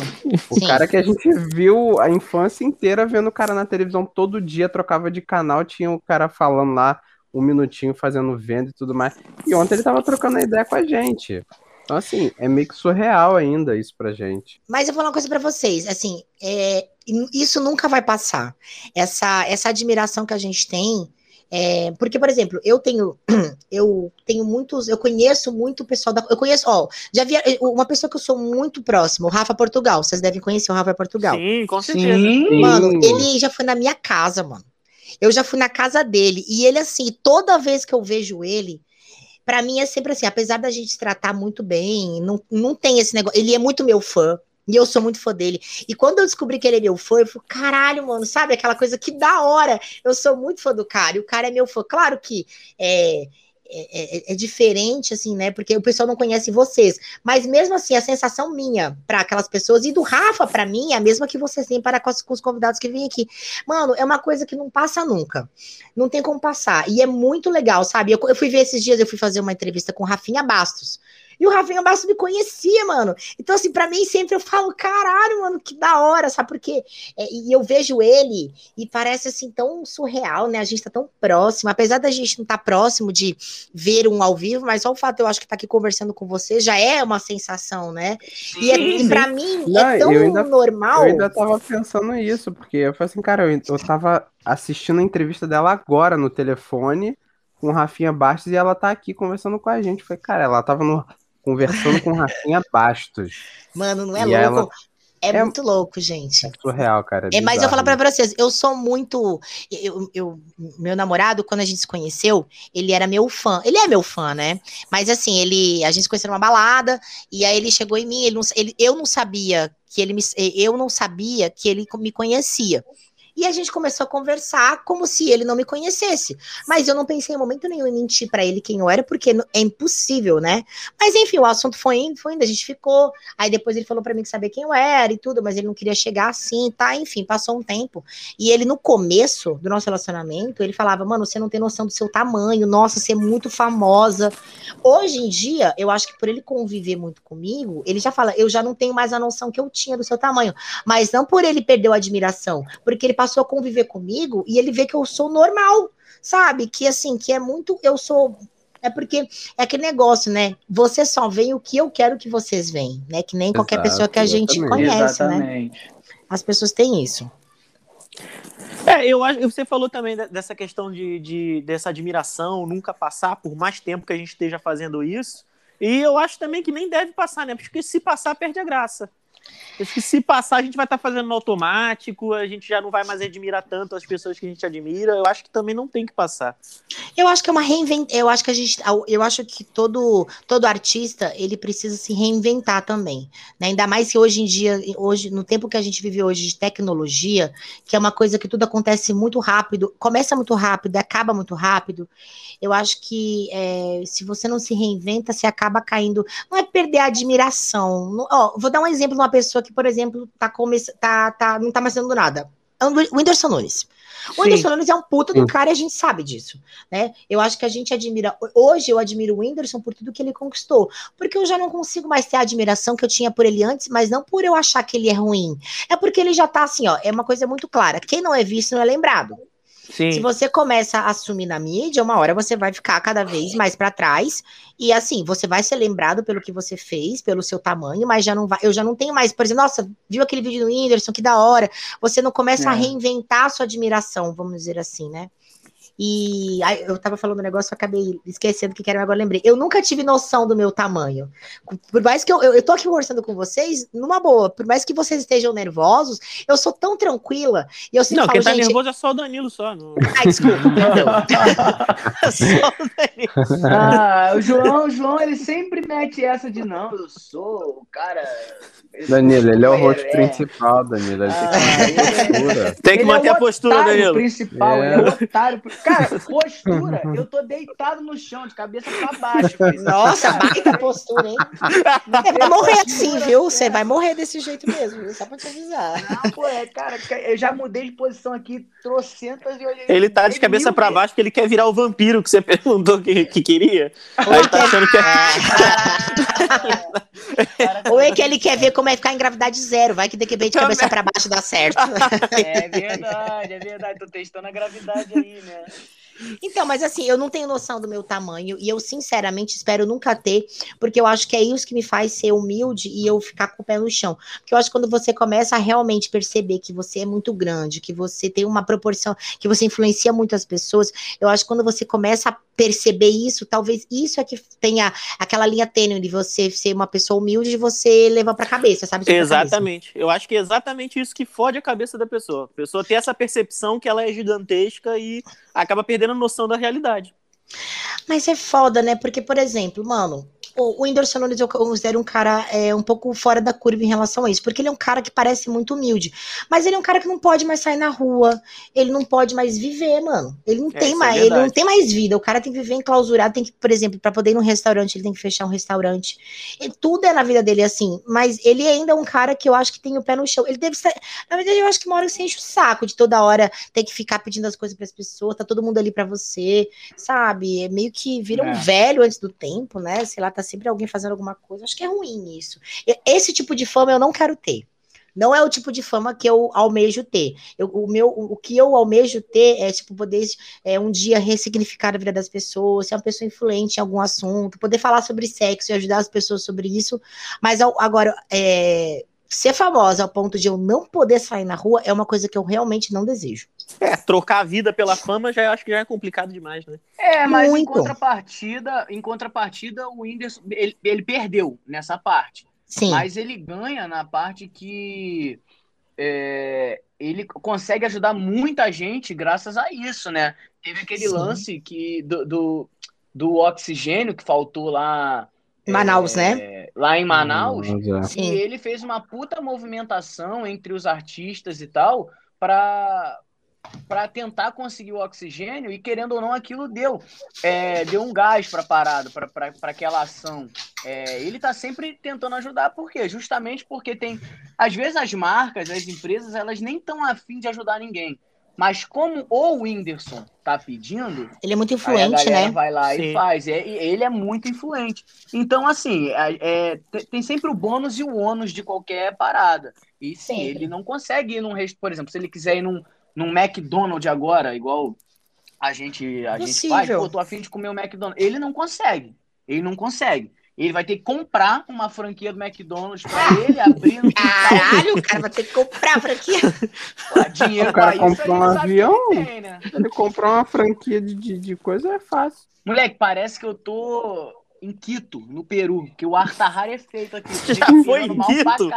o sim. cara que a gente viu a infância inteira vendo o cara na televisão todo dia, trocava de canal, tinha o cara falando lá um minutinho, fazendo venda e tudo mais. E ontem ele tava trocando a ideia com a gente. Então, assim, é meio que surreal ainda isso pra gente. Mas eu vou falar uma coisa pra vocês, assim, é, isso nunca vai passar. Essa, essa admiração que a gente tem, é, porque, por exemplo, eu tenho, eu tenho muitos, eu conheço muito o pessoal da, eu conheço, ó, já vi uma pessoa que eu sou muito próxima, o Rafa Portugal, vocês devem conhecer o Rafa Portugal. Sim, com certeza. Sim. Mano, ele já foi na minha casa, mano. Eu já fui na casa dele. E ele, assim, toda vez que eu vejo ele, pra mim é sempre assim, apesar da gente se tratar muito bem, não, não tem esse negócio. Ele é muito meu fã. E eu sou muito fã dele. E quando eu descobri que ele é meu fã, eu falei, caralho, mano, sabe? Aquela coisa que da hora. Eu sou muito fã do cara. E o cara é meu fã. Claro que é, é, é- é diferente, assim, né? Porque o pessoal não conhece vocês. Mas mesmo assim, a sensação minha para aquelas pessoas e do Rafa para mim é a mesma que vocês têm para com os, convidados que vêm aqui. Mano, é uma coisa que não passa nunca. Não tem como passar. E é muito legal, sabe? Eu, eu fui ver esses dias, eu fui fazer uma entrevista com Rafinha Bastos. E o Rafinha Bastos me conhecia, mano. Então, assim, pra mim sempre eu falo, caralho, mano, que da hora, sabe? Porque é, e eu vejo ele e parece assim tão surreal, né? A gente tá tão próximo, apesar da gente não estar tá próximo de ver um ao vivo, mas só o fato de eu acho que tá aqui conversando com você já é uma sensação, né? E, é, e pra mim Não, é tão eu ainda- normal. Eu ainda tava pensando nisso, porque eu falei assim, cara, eu, eu tava assistindo a entrevista dela agora no telefone com o Rafinha Bastos e ela tá aqui conversando com a gente. Falei, cara, ela tava no- conversando com Rafinha Bastos. Mano, não é E ela- louco. É, é- muito louco, gente. É surreal, cara. É, mas eu falar pra vocês, eu sou muito. Eu, eu- meu namorado, quando a gente se conheceu, ele era meu fã. Ele é meu fã, né? Mas assim, ele, a gente se conheceu numa balada, e aí ele chegou em mim, ele não- ele- eu não sabia que ele me. Eu não sabia que ele me conhecia. E a gente começou a conversar como se ele não me conhecesse. Mas eu não pensei em momento nenhum em mentir para ele quem eu era, porque é impossível, né? Mas enfim, o assunto foi indo, foi indo, a gente ficou. Aí depois ele falou para mim que sabia quem eu era e tudo, mas ele não queria chegar assim, tá? Enfim, passou um tempo. E ele, no começo do nosso relacionamento, ele falava, mano, você não tem noção do seu tamanho, nossa, você é muito famosa. Hoje em dia, eu acho que por ele conviver muito comigo, ele já fala, eu já não tenho mais a noção que eu tinha do seu tamanho. Mas não por ele perder a admiração, porque ele passou a conviver comigo e ele vê que eu sou normal, sabe? Que assim, que é muito. Eu sou. É porque é aquele negócio, né? Você só vê o que eu quero que vocês veem, né? Que nem qualquer Exato, pessoa que a gente exatamente. conhece, né? Exatamente. As pessoas têm isso. É, eu acho. Você falou também de- dessa questão de, de- dessa admiração, nunca passar por mais tempo que a gente esteja fazendo isso. E eu acho também que nem deve passar, né? Porque se passar, perde a graça. Acho que se passar, a gente vai estar fazendo no automático, a gente já não vai mais admirar tanto as pessoas que a gente admira. Eu acho que também não tem que passar. Eu acho que é uma reinvent... eu acho que a gente, eu acho que todo todo artista, ele precisa se reinventar também, né? Ainda mais que hoje em dia, hoje no tempo que a gente vive hoje de tecnologia, que é uma coisa que tudo acontece muito rápido, começa muito rápido, acaba muito rápido. Eu acho que é, se você não se reinventa, você acaba caindo. Não é perder a admiração. Não- ó, vou dar um exemplo de uma pessoa que, por exemplo, tá começando, tá, tá, não tá mais fazendo nada. É o Whindersson Nunes. O. Whindersson Nunes é um puta do cara e a gente sabe disso, né? Eu acho que a gente admira. Hoje eu admiro o Whindersson por tudo que ele conquistou. Porque eu já não consigo mais ter a admiração que eu tinha por ele antes, mas não por eu achar que ele é ruim. É porque ele já tá assim, ó. É uma coisa muito clara. Quem não é visto não é lembrado. Se Sim. você começa a assumir na mídia, uma hora você vai ficar cada vez mais para trás. E assim, você vai ser lembrado pelo que você fez, pelo seu tamanho, mas já não vai. Eu já não tenho mais, por exemplo, nossa, viu aquele vídeo do Whindersson, que da hora. Você não começa a É. reinventar a sua admiração, vamos dizer assim, né? E aí, eu tava falando um negócio, eu acabei esquecendo o que era, agora lembrei. Eu nunca tive noção do meu tamanho. Por mais que eu, eu, eu tô aqui conversando com vocês, numa boa, por mais que vocês estejam nervosos, eu sou tão tranquila. E eu sempre Não, falo, quem tá gente. nervoso é só o Danilo só. Não... Ai, desculpa, perdão. só o Danilo. Ah, o João, o João, ele sempre mete essa de não, eu sou o cara. Danilo, ele é o host super- principal, Danilo. Ele Ah, tem que ele é-. Tem que Ele é manter o a postura, Danilo. principal, É. ele é o otário. Cara, postura, eu tô deitado no chão, de cabeça pra baixo. filho. Nossa, baita postura, hein? Você vai morrer assim, viu? Você vai morrer desse jeito mesmo, viu? Só pra te avisar. Não, pô, é, cara, eu já mudei de posição aqui trocentas e olhei. Ele tá de cabeça pra baixo porque ele quer virar o vampiro que você perguntou que, que queria. Aí ele tá achando que é. Ou é que ele quer ver como é ficar em gravidade zero. Vai que de repente de cabeça pra baixo dá certo. É verdade, é verdade. Tô testando a gravidade aí, né? Então, mas assim, eu não tenho noção do meu tamanho e eu sinceramente espero nunca ter, porque eu acho que é isso que me faz ser humilde e eu ficar com o pé no chão. Porque eu acho que quando você começa a realmente perceber que você é muito grande, que você tem uma proporção, que você influencia muitas pessoas, eu acho que quando você começa a perceber isso, talvez isso é que tenha aquela linha tênue de você ser uma pessoa humilde e você levar pra cabeça, sabe? Pra cabeça. Exatamente. Eu acho que é exatamente isso que fode a cabeça da pessoa. A pessoa tem essa percepção que ela é gigantesca e acaba perdendo a noção da realidade. Mas é foda, né? Porque, por exemplo, mano, o, Whindersson Nunes eu considero um cara é, um pouco fora da curva em relação a isso, porque ele é um cara que parece muito humilde, mas ele é um cara que não pode mais sair na rua, ele não pode mais viver, mano. Ele não É, tem é mais, ele não tem mais vida. O cara tem que viver enclausurado, tem que, por exemplo, para poder ir num restaurante, ele tem que fechar um restaurante. E tudo é na vida dele assim, mas ele ainda é um cara que eu acho que tem o pé no chão. Ele deve ser, na verdade, eu acho que uma hora você enche o saco de toda hora ter que ficar pedindo as coisas para as pessoas, tá todo mundo ali para você sabe? É meio que vira um É. velho antes do tempo, né? Sei lá, tá sempre alguém fazendo alguma coisa. Acho que é ruim isso. Esse tipo de fama eu não quero ter. Não é o tipo de fama que eu almejo ter. Eu- o, meu, o que eu almejo ter é, tipo, poder é, um dia ressignificar a vida das pessoas, ser uma pessoa influente em algum assunto, poder falar sobre sexo e ajudar as pessoas sobre isso. Mas agora, é, ser famosa ao ponto de eu não poder sair na rua é uma coisa que eu realmente não desejo. É, trocar a vida pela fama já acho que já é complicado demais, né? É, mas em Muito. contrapartida, em contrapartida, o Whindersson, ele, ele perdeu nessa parte. Sim. Mas ele ganha na parte que é, ele consegue ajudar muita gente graças a isso, né? Teve aquele Sim. lance que do, do, do oxigênio que faltou lá. Manaus, é, né? Lá em Manaus. Mas, é. E Sim. ele fez uma puta movimentação entre os artistas e tal para para tentar conseguir o oxigênio e querendo ou não aquilo deu é, deu um gás para parada para aquela ação é, ele está sempre tentando ajudar por quê justamente porque tem às vezes as marcas as empresas elas nem estão afim de ajudar ninguém mas como o Whindersson tá pedindo ele é muito influente né vai lá Sim. e faz é, ele é muito influente então assim é, é tem sempre o bônus e o ônus de qualquer parada e sim, ele não consegue ir num resto, por exemplo, se ele quiser ir num, num McDonald's agora, igual a gente, a gente faz, pô, tô afim de comer o um McDonald's. Ele não consegue. Ele não consegue. Ele vai ter que comprar uma franquia do McDonald's pra ele abrir no Caralho, o cara vai ter que comprar a franquia. Pô, dinheiro o cara comprou um avião, tem, né? ele comprou uma franquia de, de, de coisa, é fácil. Moleque, parece que eu tô em Quito, no Peru, que o ar tá rarefeito aqui. Você já foi em Quito?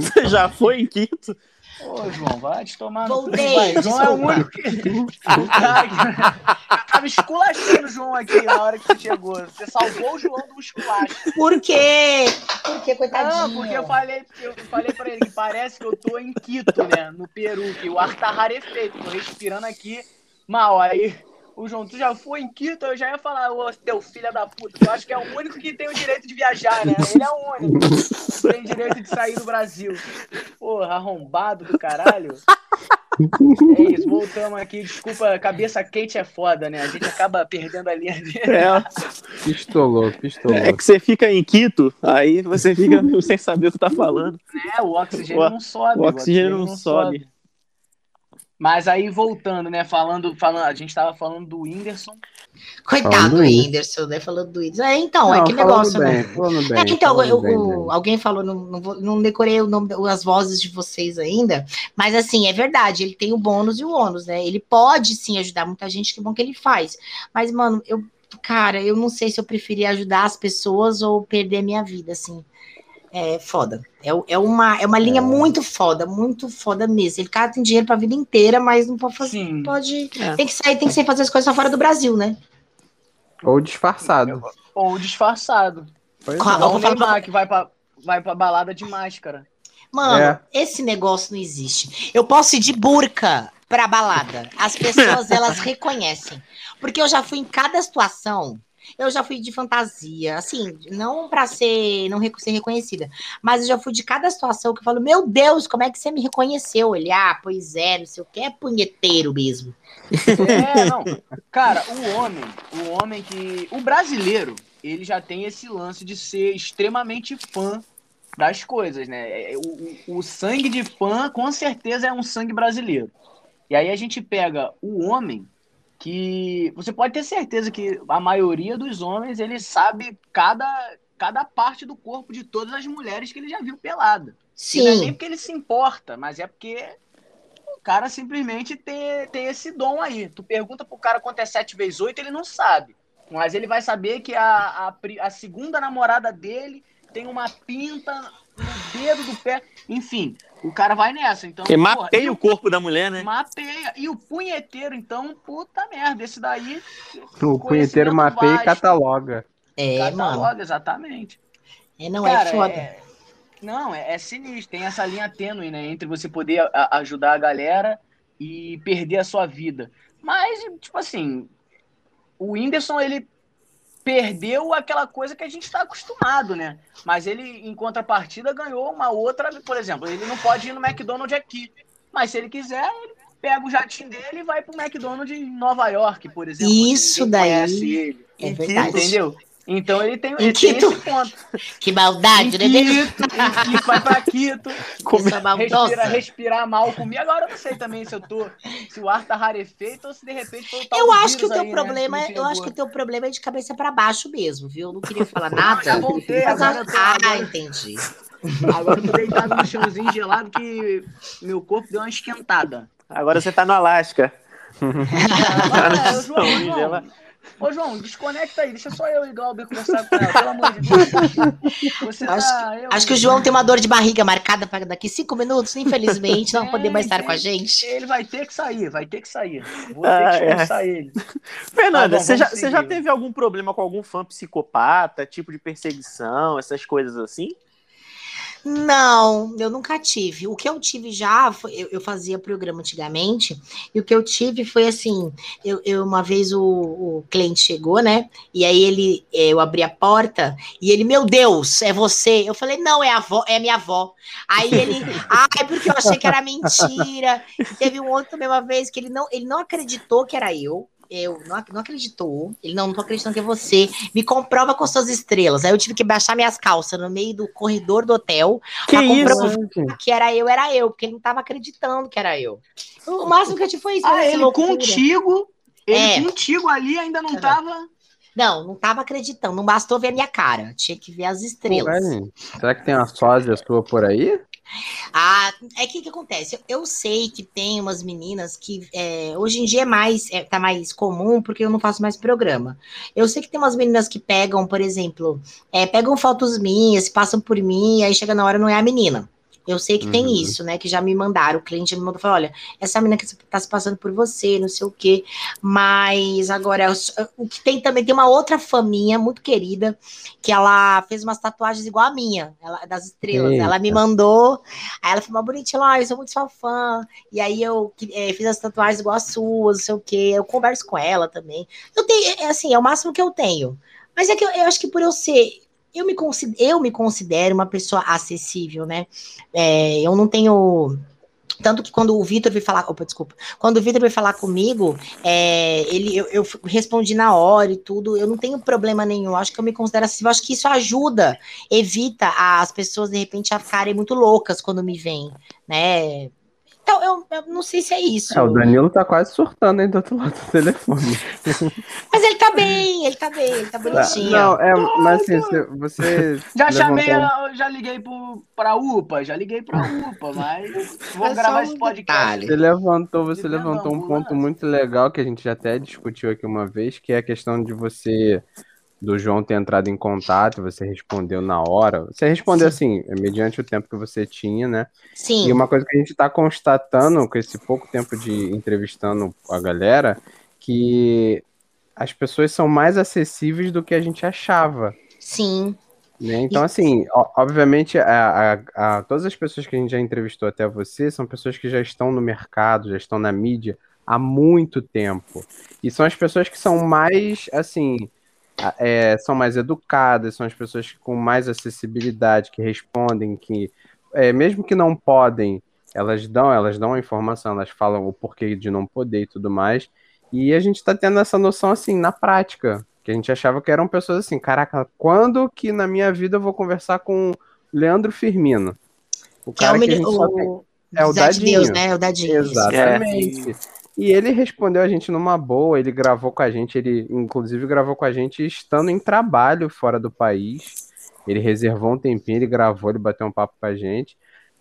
Você já foi em Quito? Ô, João, vai te tomar Voltei, no João é o único que... Eu tava esculachando o João aqui na hora que você chegou. Você salvou o João do esculacho. Por quê? Por quê, coitadinho? Não, porque eu falei, eu falei pra ele que parece que eu tô em Quito, né, no Peru, que o ar tá rarefeito. Tô respirando aqui mal. Aí o João, tu já foi em Quito? Eu já ia falar, ô, teu filho da puta. Eu acho que é o único que tem o direito de viajar, né? Ele é o único que tem direito de sair do Brasil. Porra, arrombado do caralho. É isso, voltamos aqui. Desculpa, cabeça quente é foda, né? A gente acaba perdendo a linha dele. É. Pistolou, pistolou. É que você fica em Quito, aí você fica sem saber o que tá falando. É, o oxigênio o, não sobe. O oxigênio, o oxigênio não, não sobe. sobe. Mas aí voltando, né? Falando, falando, a gente tava falando do Whindersson. Coitado do Whindersson, né? Falando do Whindersson. É, então, é não, é que negócio, bem, né? Bem, é, então, eu, bem, o, alguém falou, não, não, não, decorei o nome, as vozes de vocês ainda, mas assim, é verdade, ele tem o bônus e o ônus, né? Ele pode sim ajudar muita gente, que bom que ele faz. Mas, mano, eu, cara, eu não sei se eu preferia ajudar as pessoas ou perder minha vida, assim é foda. É, é, uma, é uma linha é. muito foda, muito foda mesmo. Ele cara tem dinheiro pra vida inteira, mas não pode fazer. Sim. Pode. É. Tem que sair, tem que sair fazer as coisas fora do Brasil, né? Ou disfarçado. Ou disfarçado. Pois Qual, é. Neymar, que vai pra, vai pra balada de máscara. Mano, é. esse negócio não existe. Eu posso ir de burca pra balada. As pessoas, elas reconhecem. Porque eu já fui em cada situação eu já fui de fantasia, assim, não para ser não ser reconhecida, mas eu já fui de cada situação que eu falo, meu Deus, como é que você me reconheceu? Ele, ah, pois é, não sei o que, é punheteiro mesmo. É, não. Cara, o homem, o homem que. O brasileiro, ele já tem esse lance de ser extremamente fã das coisas, né? É, o, o sangue de fã, com certeza, é um sangue brasileiro. E aí a gente pega o homem que você pode ter certeza que a maioria dos homens ele sabe cada, cada parte do corpo de todas as mulheres que ele já viu pelada. Sim. não é nem porque ele se importa, mas é porque o cara simplesmente tem, tem esse dom aí. Tu pergunta pro cara quanto é 7 vezes 8, ele não sabe. Mas ele vai saber que a, a, a segunda namorada dele tem uma pinta no dedo do pé. Enfim, o cara vai nessa. Então, Porque mapeia o corpo da mulher, né? Mapeia. E o punheteiro, então, puta merda. Esse daí. O punheteiro mapeia e cataloga. É, cataloga, mano. exatamente. É, não é cara, é foda. É... Não, é, é, sinistro. Tem essa linha tênue, né? Entre você poder a, ajudar a galera e perder a sua vida. Mas, tipo assim, o Whindersson, ele perdeu aquela coisa que a gente está acostumado, né? Mas ele, em contrapartida, ganhou uma outra. Por exemplo, ele não pode ir no McDonald's aqui. Mas se ele quiser, ele pega o jatinho dele e vai pro McDonald's em Nova York, por exemplo. Isso daí. Ele. É verdade. Entendeu? Então ele tem, ele tem esse ponto. Que maldade, né? Quito, Quito, vai pra Quito. Respira, respirar mal comigo. Agora eu não sei também se eu tô. Se o ar tá rarefeito ou se de repente eu Eu acho que o teu aí, né, problema né? Eu acho que o teu problema é de cabeça pra baixo mesmo, viu? Eu não queria falar nada. já voltei, agora eu tô, Ah, agora... entendi. Agora eu tô deitado no chãozinho gelado que meu corpo deu uma esquentada. Agora você tá no Alasca. Agora, é, João, João, Ô, João, desconecta aí, deixa só eu e Glauber conversar com ela, pelo amor de Deus. Você acho, tá, eu... acho que o João tem uma dor de barriga marcada para daqui cinco minutos, infelizmente, não vai poder mais estar com a gente. Ele vai ter que sair, vai ter que sair. Vou ter ah, que expulsar é. ele. Fernanda, tá você, já, você já teve algum problema com algum fã psicopata, tipo de perseguição, essas coisas assim? Não, eu nunca tive. O que eu tive já, foi, eu, eu fazia programa antigamente, e o que eu tive foi assim: eu, eu uma vez o, o, cliente chegou, né? E aí ele, eu abri a porta e ele, meu Deus, é você? Eu falei, não, é a avó, é minha avó. Aí ele, ah, é porque eu achei que era mentira. Teve um outro também uma vez que ele não, ele não acreditou que era eu eu não, não acreditou. Ele não, não tô acreditando que é você. Me comprova com suas estrelas. Aí eu tive que baixar minhas calças no meio do corredor do hotel. Que isso? Que era eu, era eu, porque ele não tava acreditando que era eu. O máximo que eu tive foi isso. Ah, ele loucura. contigo, ele É. contigo ali ainda não tava. Não, não tava acreditando. Não bastou ver a minha cara. Tinha que ver as estrelas. Ué, será que tem uma sósia sua por aí? Ah, é que que acontece? Eu, sei que tem umas meninas que é, hoje em dia é mais, é, tá mais comum porque eu não faço mais programa. Eu sei que tem umas meninas que pegam, por exemplo, é, pegam fotos minhas, passam por mim, aí chega na hora não é a menina. Eu sei que tem Uhum. isso, né? Que já me mandaram, o cliente já me mandou falou: olha, essa menina que tá se passando por você, não sei o quê. Mas agora, o que tem também, tem uma outra faminha muito querida, que ela fez umas tatuagens igual a minha, ela, das estrelas. Ela me Eita. mandou, aí ela falou, bonitinha, lá, eu sou muito sua fã. E aí eu eh, fiz as tatuagens igual as suas, não sei o quê. Eu converso com ela também. Eu tenho, é assim, é o máximo que eu tenho. Mas é que eu, eu acho que por eu ser. Eu me, considero, eu me considero uma pessoa acessível, né? É, eu não tenho. Tanto que quando o Vitor veio falar. Opa, desculpa. Quando o Vitor veio falar comigo, é, ele, eu, eu respondi na hora e tudo. Eu não tenho problema nenhum. Acho que eu me considero acessível. Acho que isso ajuda, evita as pessoas, de repente, a ficarem muito loucas quando me veem, né? Então, eu, eu não sei se é isso. É, o Danilo tá quase surtando aí do outro lado do telefone. Mas ele tá bem, ele tá bem, ele tá bonitinho. Não, é, mas assim, você, você Já chamei, levantou- a- já liguei pro, pra UPA, já liguei pra UPA, mas É vou só gravar um esse podcast. detalhe. Você levantou, você levantou um ponto muito legal que a gente já até discutiu aqui uma vez, que é a questão de você, do João ter entrado em contato, você respondeu na hora. Você respondeu assim, mediante o tempo que você tinha, né? Sim, E uma coisa que a gente está constatando com esse pouco tempo de entrevistando a galera, que as pessoas são mais acessíveis do que a gente achava. sim. Né? Então, assim, ó- obviamente, a, a- a- todas as pessoas que a gente já entrevistou até você são pessoas que já estão no mercado, já estão na mídia há muito tempo. E são as pessoas que são mais, assim, é, são mais educadas, são as pessoas com mais acessibilidade, que respondem, que, é, mesmo que não podem, elas dão, elas dão a informação, elas falam o porquê de não poder e tudo mais. E a gente está tendo essa noção, assim, na prática. Que a gente achava que eram pessoas assim, caraca, quando que na minha vida eu vou conversar com Leandro Firmino? O Que é o, que a gente só tem- o, é o Dadinho. Deus, né? É o Dadinho. Exatamente. E ele respondeu a gente numa boa, ele gravou com a gente, ele inclusive gravou com a gente estando em trabalho fora do país. Ele reservou um tempinho, ele gravou, ele bateu um papo com a gente.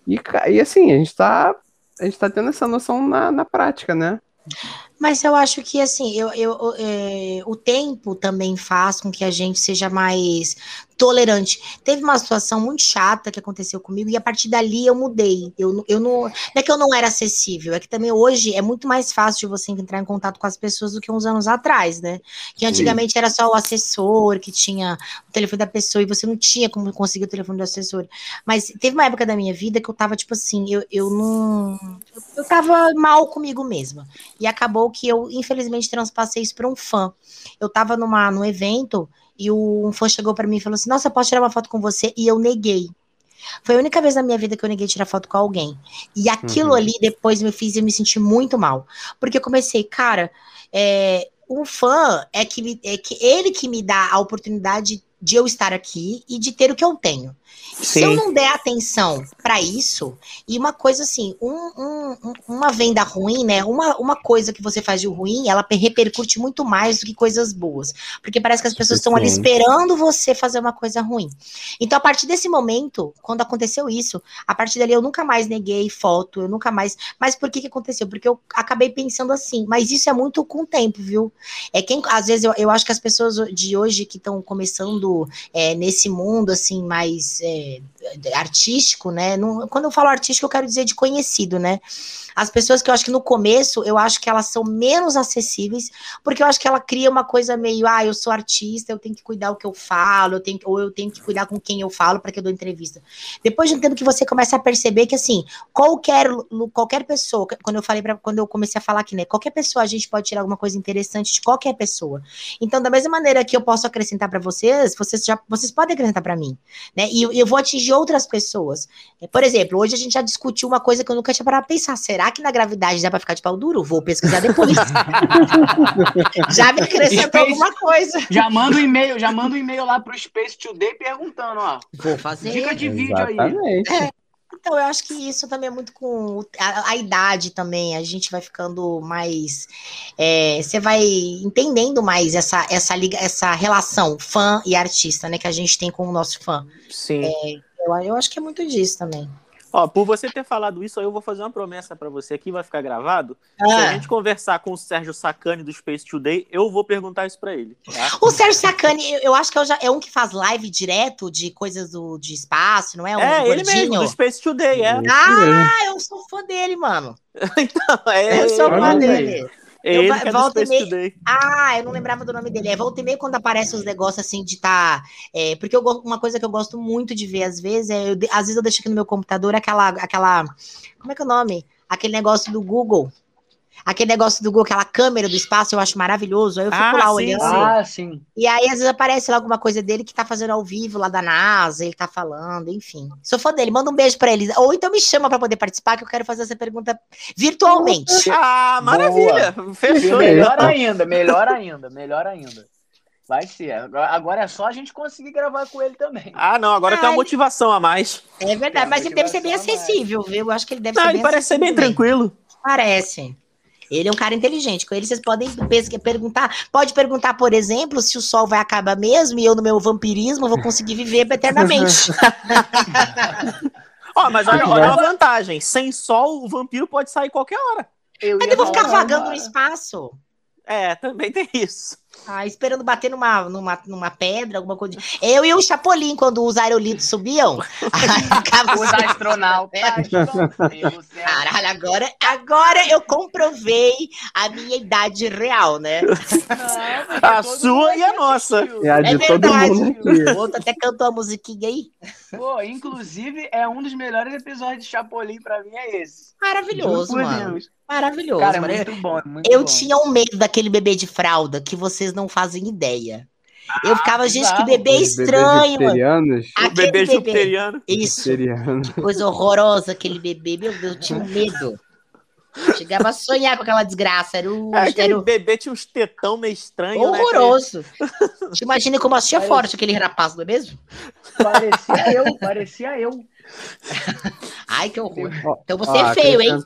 E, e assim, a gente tá, a gente tá tendo essa noção na, na prática, né? Mas eu acho que assim, eu, eu, é, o tempo também faz com que a gente seja mais tolerante. Teve uma situação muito chata que aconteceu comigo e a partir dali eu mudei. Eu, não- eu não, não é que eu não era acessível, é que também hoje é muito mais fácil de você entrar em contato com as pessoas do que uns anos atrás, né? Que antigamente era só o assessor que tinha o telefone da pessoa e você não tinha como conseguir o telefone do assessor. Mas teve uma época da minha vida que eu tava tipo assim, eu, eu não. Eu tava mal comigo mesma. E acabou que eu, infelizmente, transpassei isso para um fã. Eu tava numa, num evento e o, um fã chegou para mim e falou assim: Nossa, posso tirar uma foto com você? E eu neguei. Foi a única vez na minha vida que eu neguei tirar foto com alguém. E aquilo Uhum. ali depois me fez eu me sentir muito mal. Porque eu comecei, cara, é, o fã é que, me- é que ele que me dá a oportunidade de eu estar aqui e de ter o que eu tenho. Se eu Sim. não der atenção para isso, e uma coisa assim, um- um- um- uma venda ruim, né? Uma, uma coisa que você faz de ruim, ela pe- repercute muito mais do que coisas boas. Porque parece que as pessoas estão ali Sim. esperando você fazer uma coisa ruim. Então, a partir desse momento, quando aconteceu isso, a partir dali eu nunca mais neguei foto, eu nunca mais. Mas por que que aconteceu? Porque eu acabei pensando assim, mas isso é muito com o tempo, viu? É quem, às vezes, eu, eu acho que as pessoas de hoje que estão começando é, nesse mundo, assim, mais. é, artístico, né? Não- quando eu falo artístico, eu quero dizer de conhecido, né? As pessoas que eu acho que no começo, eu acho que elas são menos acessíveis, porque eu acho que ela cria uma coisa meio, ah, eu sou artista, eu tenho que cuidar o que eu falo, eu tenho, ou eu tenho que cuidar com quem eu falo para que eu dou entrevista. Depois de um tempo que você começa a perceber que, assim, qualquer, qualquer pessoa, quando eu falei para quando eu comecei a falar aqui, né? Qualquer pessoa, a gente pode tirar alguma coisa interessante de qualquer pessoa. Então, da mesma maneira que eu posso acrescentar para vocês, vocês já vocês podem acrescentar para mim, né? E eu, eu vou atingir outras pessoas. É, Por exemplo, hoje a gente já discutiu uma coisa que eu nunca tinha parado pra pensar. Será que na gravidade dá pra ficar de pau duro? Vou pesquisar depois. já me acrescentou Space- alguma coisa. Já manda um e-mail, já manda um e-mail lá pro Space Today perguntando, ó. Vou fazer. Dica de vídeo aí. Exatamente. Então, eu acho que isso também é muito com a, a idade também. A gente vai ficando mais. é, Você vai entendendo mais essa, essa, liga, essa relação fã e artista, né? Que a gente tem com o nosso fã. Sim. Eu, eu acho que é muito disso também. Ó, por você ter falado isso, aí eu vou fazer uma promessa pra você aqui, vai ficar gravado. Se a Ah, gente conversar com o Sérgio Sacani do Space Today, eu vou perguntar isso pra ele. Tá? o Sérgio Sacani, eu, acho que eu já- é um que faz live direto de coisas do, de espaço, não é? Um é, ele gordinho. mesmo, do Space Today, é. Ah, eu sou fã dele, mano. é Eu sou ele, fã dele. É Eu ele que volta e Today. Ah, eu não lembrava do nome dele. É volta e meia quando aparece os negócios assim de tá. é, porque eu, uma coisa que eu gosto muito de ver, às vezes, é. eu às vezes eu deixo aqui no meu computador aquela. aquela como é que é o nome? Aquele negócio do Google. Aquele negócio do Google, aquela câmera do espaço, eu acho maravilhoso. Aí eu fico Ah, lá sim, olhando. sim. Ah, sim. E aí, às vezes, aparece lá alguma coisa dele que tá fazendo ao vivo lá da NASA, ele tá falando, enfim. Sou fã dele, manda um beijo pra ele. Ou então me chama pra poder participar, que eu quero fazer essa pergunta virtualmente. Ah, maravilha! Fechou. Melhor então. ainda, melhor ainda, melhor ainda. Vai ser. Agora, é só a gente conseguir gravar com ele também. Ah, não, agora Ah, tem uma ele- motivação a mais. É verdade, mas ele deve ser bem acessível, viu? Eu acho que ele deve Não, ser ele bem parece ser bem tranquilo. Parece. Ele é um cara inteligente. Com ele vocês podem perguntar. Pode perguntar, por exemplo, se o sol vai acabar mesmo e eu, no meu vampirismo, vou conseguir viver eternamente. Ó, mas olha, olha uma vantagem. Sem sol, o vampiro pode sair qualquer hora. Eu Mas eu vou ficar vagando no espaço. É, também tem isso. Ah, esperando bater numa, numa, numa pedra, alguma coisa. Eu e o Chapolin, quando os aerolitos subiam. aí ficava Os astronautas. Caralho, agora, agora eu comprovei a minha idade real, né? Não, A sua e a nossa. E a de É todo verdade. O outro até cantou a musiquinha aí. Pô, inclusive, é um dos melhores episódios de Chapolin pra mim, é esse. Maravilhoso, mano. Deus. Maravilhoso, Cara, é mano. muito bom, é muito Eu bom. tinha um medo daquele bebê de fralda que vocês não fazem ideia. Eu ficava, gente, que bebê Os estranho, mano. Aquele bebê bebê. jupiteriano. Isso, que coisa horrorosa aquele bebê. Meu Deus, eu tinha medo. Chegava a sonhar com aquela desgraça. Era o. É, Era o... bebê tinha uns tetão meio estranho, né? Horroroso. Te imagina como assistia Parece- forte aquele rapaz, não é mesmo? Parecia eu, parecia eu. Ai, que horror. Ó, Então você ó, é feio, hein?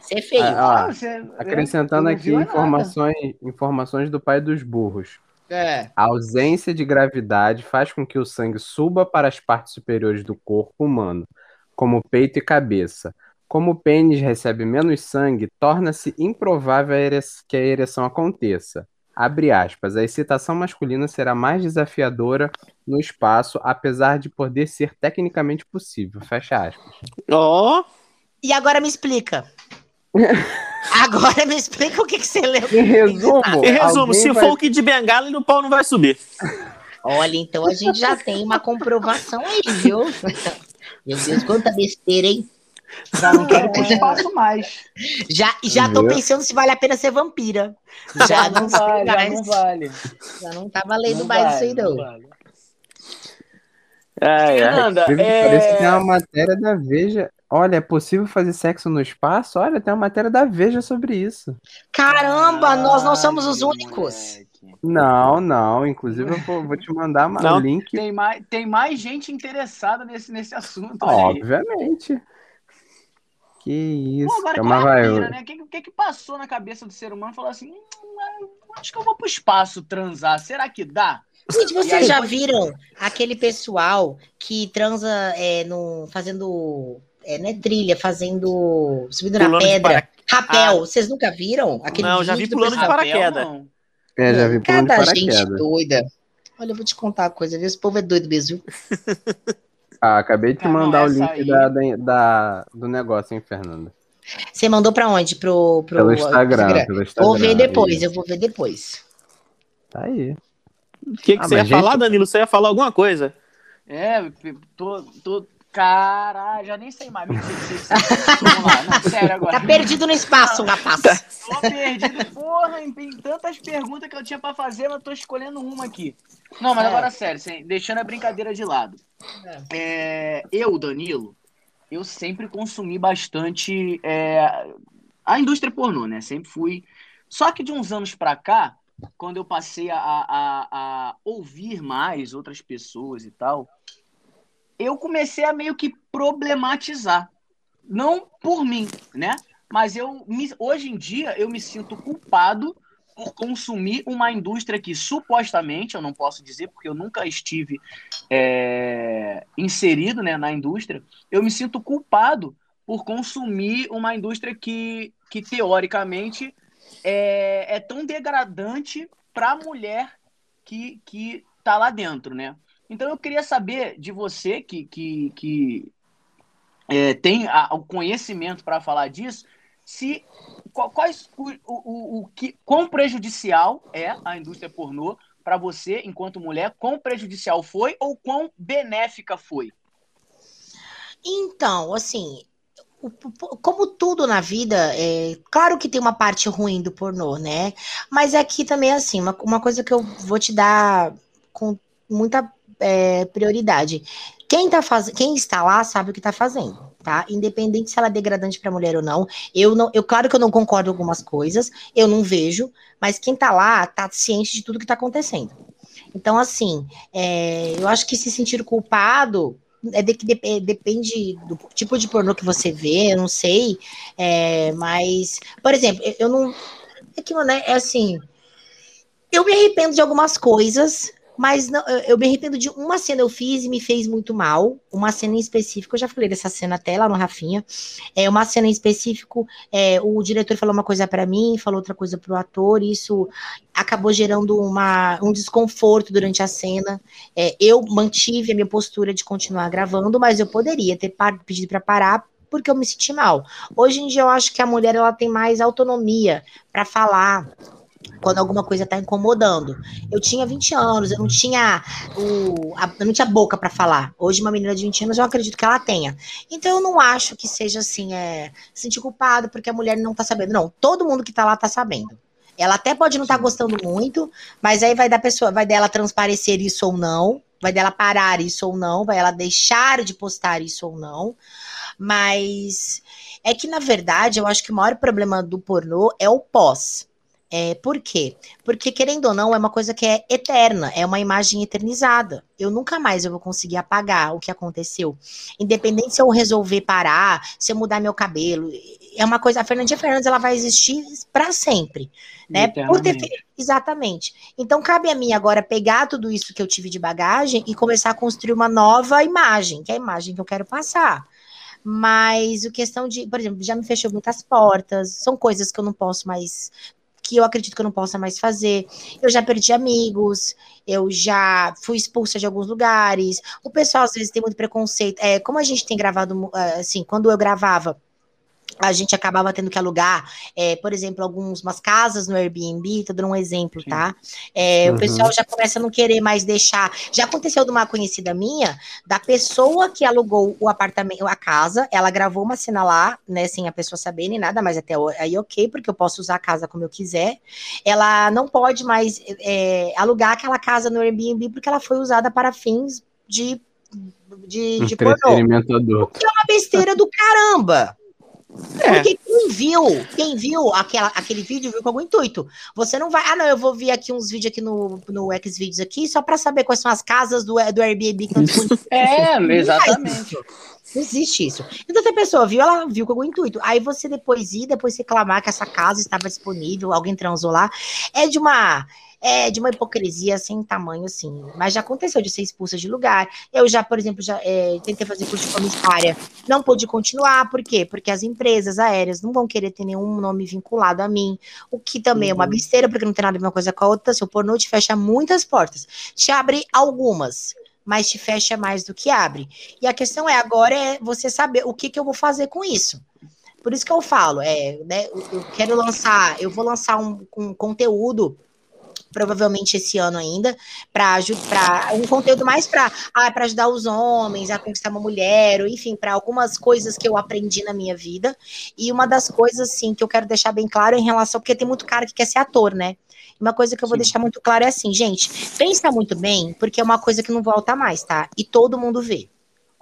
Você é feio. Ah, Ah, você- Acrescentando aqui é nada. informações, informações do pai dos burros. É. A ausência de gravidade faz com que o sangue suba para as partes superiores do corpo humano, como peito e cabeça. Como o pênis recebe menos sangue, torna-se improvável que a ereção aconteça. Abre aspas, a excitação masculina será mais desafiadora no espaço, apesar de poder ser tecnicamente possível. Fecha aspas. Ó, E agora me explica. Agora me explica o que, que você leu. Em resumo, em resumo, se vai- for o Kid Bengala, o pau não vai subir. Olha, então a gente já tem uma comprovação aí, viu? Meu Deus, quanta besteira, hein? Já não quero ir pro espaço mais. Já, já tô pensando se vale a pena ser vampira. Já Já não, não vale, já mais. não vale. Já não tá valendo Não mais vale, isso aí, não. vale. É, é. Fernanda, é... Parece que tem uma matéria da Veja. Olha, é possível fazer sexo no espaço? Olha, tem uma matéria da Veja sobre isso. Caramba, nós não somos os únicos. moleque. Não, não. Inclusive, eu vou, vou te mandar o Não. link. Tem mais, tem mais gente interessada nesse, nesse assunto. olha aí. Que isso. Pô, agora Calma, é vai. né? O que, o que que passou na cabeça do ser humano? Falou assim, hum, acho que eu vou pro espaço transar. Será que dá? Gente, aí, vocês já viram aquele pessoal que transa é, no, fazendo. É, não é trilha, fazendo. subindo na Pulando de pedra. para- Rapel, vocês nunca viram? Aquele Não, já vi do pulando de paraquedas. É, já vi pulando de Cada gente paraquedas. doida. Olha, eu vou te contar uma coisa, viu? Esse povo é doido mesmo. Ah, acabei de te Ah, mandar o essa link da, da- da- do negócio, hein, Fernanda? Você mandou pra onde? Pro, pro Pelo Instagram, pelo Instagram. Vou ver depois, isso. eu vou ver depois. Tá aí. O que, que Ah, você ia gente- falar, Danilo? Você ia falar alguma coisa? É, tô, tô. Caralho, já nem sei mais. Vamos lá, não, sério agora. Tá perdido no espaço, rapaz. Tô perdido, porra, em- tem tantas perguntas que eu tinha pra fazer, mas tô escolhendo uma aqui. Não, mas É. agora sério, sem- deixando a brincadeira de lado. É, eu, Danilo, eu sempre consumi bastante é, a indústria pornô, né? Sempre fui. Só que de uns anos pra cá, quando eu passei a, a- a ouvir mais outras pessoas e tal, eu comecei a meio que problematizar. Não por mim, né? Mas eu hoje em dia eu me sinto culpado por consumir uma indústria que supostamente, eu não posso dizer porque eu nunca estive é, inserido né, na indústria, eu me sinto culpado por consumir uma indústria que, que teoricamente é, é tão degradante para a mulher que, que tá lá dentro, né? Então eu queria saber de você que, que, que é, tem a- o conhecimento para falar disso, se quais o, o, o, que quão prejudicial é a indústria pornô para você enquanto mulher, quão prejudicial foi ou quão benéfica foi? Então, assim, como tudo na vida, é claro que tem uma parte ruim do pornô, né? Mas aqui também, assim, uma, uma coisa que eu vou te dar com muita é, prioridade. Quem, tá faz... Quem está lá sabe o que está fazendo, tá? Independente se ela é degradante para mulher ou não. Eu não, eu claro que eu não concordo com algumas coisas, eu não vejo, mas quem tá lá tá ciente de tudo que tá acontecendo. Então, assim, é, eu acho que se sentir culpado é de que dep- é, depende do tipo de pornô que você vê, eu não sei. é, mas, por exemplo, eu, eu não. É que, mano, é assim. Eu me arrependo de algumas coisas, mas não, eu, me arrependo de uma cena eu fiz e me fez muito mal. Uma cena em específico, eu já falei dessa cena até lá no Rafinha. É uma cena em específico, é, o diretor falou uma coisa pra mim, falou outra coisa pro ator, e isso acabou gerando uma, um desconforto durante a cena. É, eu mantive a minha postura de continuar gravando, mas eu poderia ter pedido para parar porque eu me senti mal. Hoje em dia eu acho que a mulher ela tem mais autonomia para falar quando alguma coisa está incomodando. Eu tinha 20 anos, eu não tinha o, a- eu não tinha boca para falar. Hoje uma menina de 20 anos eu acredito que ela tenha. Então eu não acho que seja assim, é, sentir culpado porque a mulher não tá sabendo. Não, todo mundo que tá lá tá sabendo. Ela até pode não estar gostando muito, mas aí vai da pessoa, vai dela transparecer isso ou não, vai dela parar isso ou não, vai ela deixar de postar isso ou não. Mas é que, na verdade, eu acho que o maior problema do pornô é o pós. É, por quê? Porque, querendo ou não, é uma coisa que é eterna, é uma imagem eternizada. Eu nunca mais eu vou conseguir apagar o que aconteceu. Independente se eu resolver parar, se eu mudar meu cabelo. É uma coisa. A Fernandinha Fernandes ela vai existir para sempre. Né? Por ter Exatamente. Então, cabe a mim agora pegar tudo isso que eu tive de bagagem e começar a construir uma nova imagem, que é a imagem que eu quero passar. Mas o questão de, por exemplo, já me fechou muitas portas, são coisas que eu não posso mais, que eu acredito que eu não possa mais fazer. Eu já perdi amigos, eu já fui expulsa de alguns lugares. O pessoal às vezes tem muito preconceito. É, como a gente tem gravado, eh, assim, quando eu gravava, a gente acabava tendo que alugar, é, por exemplo, algumas umas casas no Airbnb, tô dando um exemplo, Sim. tá? É, Uhum. O pessoal já começa a não querer mais deixar. Já aconteceu de uma conhecida minha, da pessoa que alugou o apartamento, a casa, ela gravou uma cena lá, né, sem a pessoa saber nem nada, mas até aí ok, porque eu posso usar a casa como eu quiser. Ela não pode mais é, alugar aquela casa no Airbnb porque ela foi usada para fins de, de, de pornô. Adulto. É uma besteira do caramba. É. Porque quem viu, quem viu aquela, aquele vídeo viu com algum intuito. Você não vai, ah, não, eu vou ver aqui uns vídeos aqui no, no Xvideos aqui, só pra saber quais são as casas do, do Airbnb que estão disponíveis. É, exatamente. Não existe isso. Então, se a pessoa viu, ela viu com algum intuito. Aí você depois ir, depois reclamar que essa casa estava disponível, alguém transou lá. É de uma. É de uma hipocrisia sem tamanho, assim. Mas já aconteceu de ser expulsa de lugar. Eu já, por exemplo, já é, tentei fazer curso de comissária. Não pude continuar. Por quê? Porque as empresas aéreas não vão querer ter nenhum nome vinculado a mim. O que também é uma Uhum. besteira, porque não tem nada a ver uma coisa com a outra. Seu pornô te fecha muitas portas. Te abre algumas mas te fecha mais do que abre. E a questão é agora é você saber o que, que eu vou fazer com isso. Por isso que eu falo, é, né, eu quero lançar, eu vou lançar um, um conteúdo provavelmente esse ano ainda, para um conteúdo mais para ah, ajudar os homens a conquistar uma mulher, ou enfim, para algumas coisas que eu aprendi na minha vida. E uma das coisas, assim, que eu quero deixar bem claro em relação, porque tem muito cara que quer ser ator, né? Uma coisa que eu vou Sim. deixar muito claro é assim, gente, pensa muito bem, porque é uma coisa que não volta mais, tá? E todo mundo vê.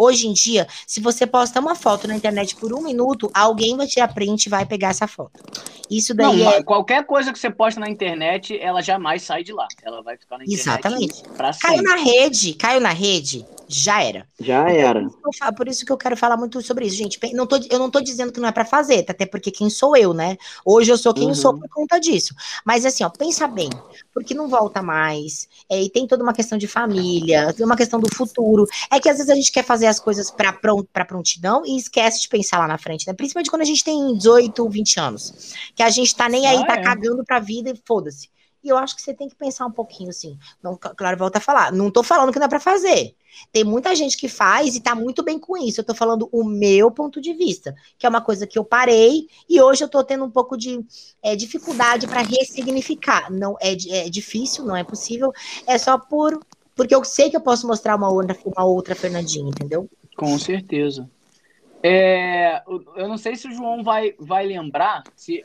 Hoje em dia, se você posta uma foto na internet por um minuto, alguém vai tirar print e vai pegar essa foto. Isso daí Não, é... Qualquer coisa que você posta na internet, ela jamais sai de lá. Ela vai ficar na internet. Exatamente. Caiu na rede, caiu na rede, já era. Já era. Por isso que eu quero falar muito sobre isso, gente. Não tô, eu não tô dizendo que não é para fazer, até porque quem sou eu, né? Hoje eu sou quem uhum. sou por conta disso. Mas assim, ó, pensa bem, porque não volta mais. É, e tem toda uma questão de família, tem uma questão do futuro. É que às vezes a gente quer fazer as coisas para pront, prontidão e esquece de pensar lá na frente, né? Principalmente quando a gente tem 18, 20 anos. Que a gente tá nem aí, ah, tá é. cagando pra vida e foda-se. E eu acho que você tem que pensar um pouquinho assim. Não, claro, volta a falar. Não tô falando que não é para fazer. Tem muita gente que faz e tá muito bem com isso. Eu tô falando o meu ponto de vista, que é uma coisa que eu parei e hoje eu tô tendo um pouco de é, dificuldade para ressignificar. Não é, é difícil, não é possível. É só por porque eu sei que eu posso mostrar uma outra, uma outra Fernandinha, entendeu? Com certeza. É, eu não sei se o João vai, vai lembrar se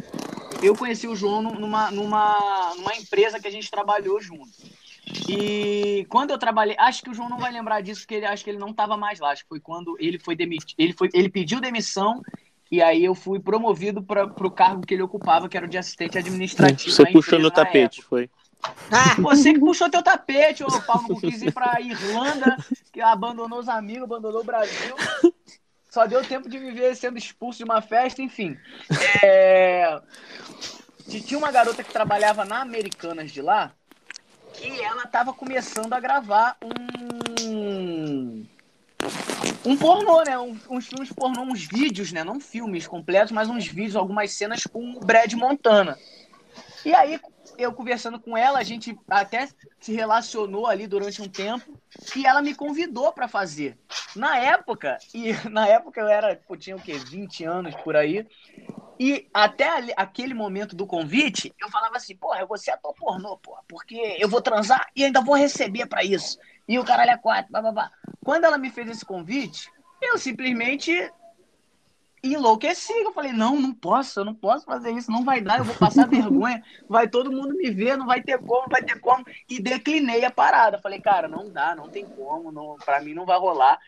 eu conheci o João numa, numa, numa empresa que a gente trabalhou junto. E quando eu trabalhei, acho que o João não vai lembrar disso, porque ele acho que ele não estava mais lá. Acho que foi quando ele foi demitido, ele foi, ele pediu demissão e aí eu fui promovido para o cargo que ele ocupava, que era o de assistente administrativo. Você puxou no tapete, época. foi? Ah, você que puxou teu tapete, ô Paulo, não quis ir pra Irlanda, que abandonou os amigos, abandonou o Brasil. Só deu tempo de viver sendo expulso de uma festa, enfim. É... Tinha uma garota que trabalhava na Americanas de lá, que ela estava começando a gravar um um pornô, né? Um, uns filmes pornô, uns vídeos, né? Não filmes completos, mas uns vídeos, algumas cenas com o Brad Montana. E aí, eu conversando com ela, a gente até se relacionou ali durante um tempo e ela me convidou para fazer. Na época, e na época eu era, eu tinha o quê? 20 anos por aí. E até ali, aquele momento do convite, eu falava assim, porra, eu vou ser ator pornô, porra, porque eu vou transar e ainda vou receber para isso. E o caralho é quatro, babá. Quando ela me fez esse convite, eu simplesmente enlouqueci. Eu falei, não, não posso, eu não posso fazer isso, não vai dar, eu vou passar vergonha, vai todo mundo me ver, não vai ter como, vai ter como. E declinei a parada. Falei, cara, não dá, não tem como, não, pra mim não vai rolar.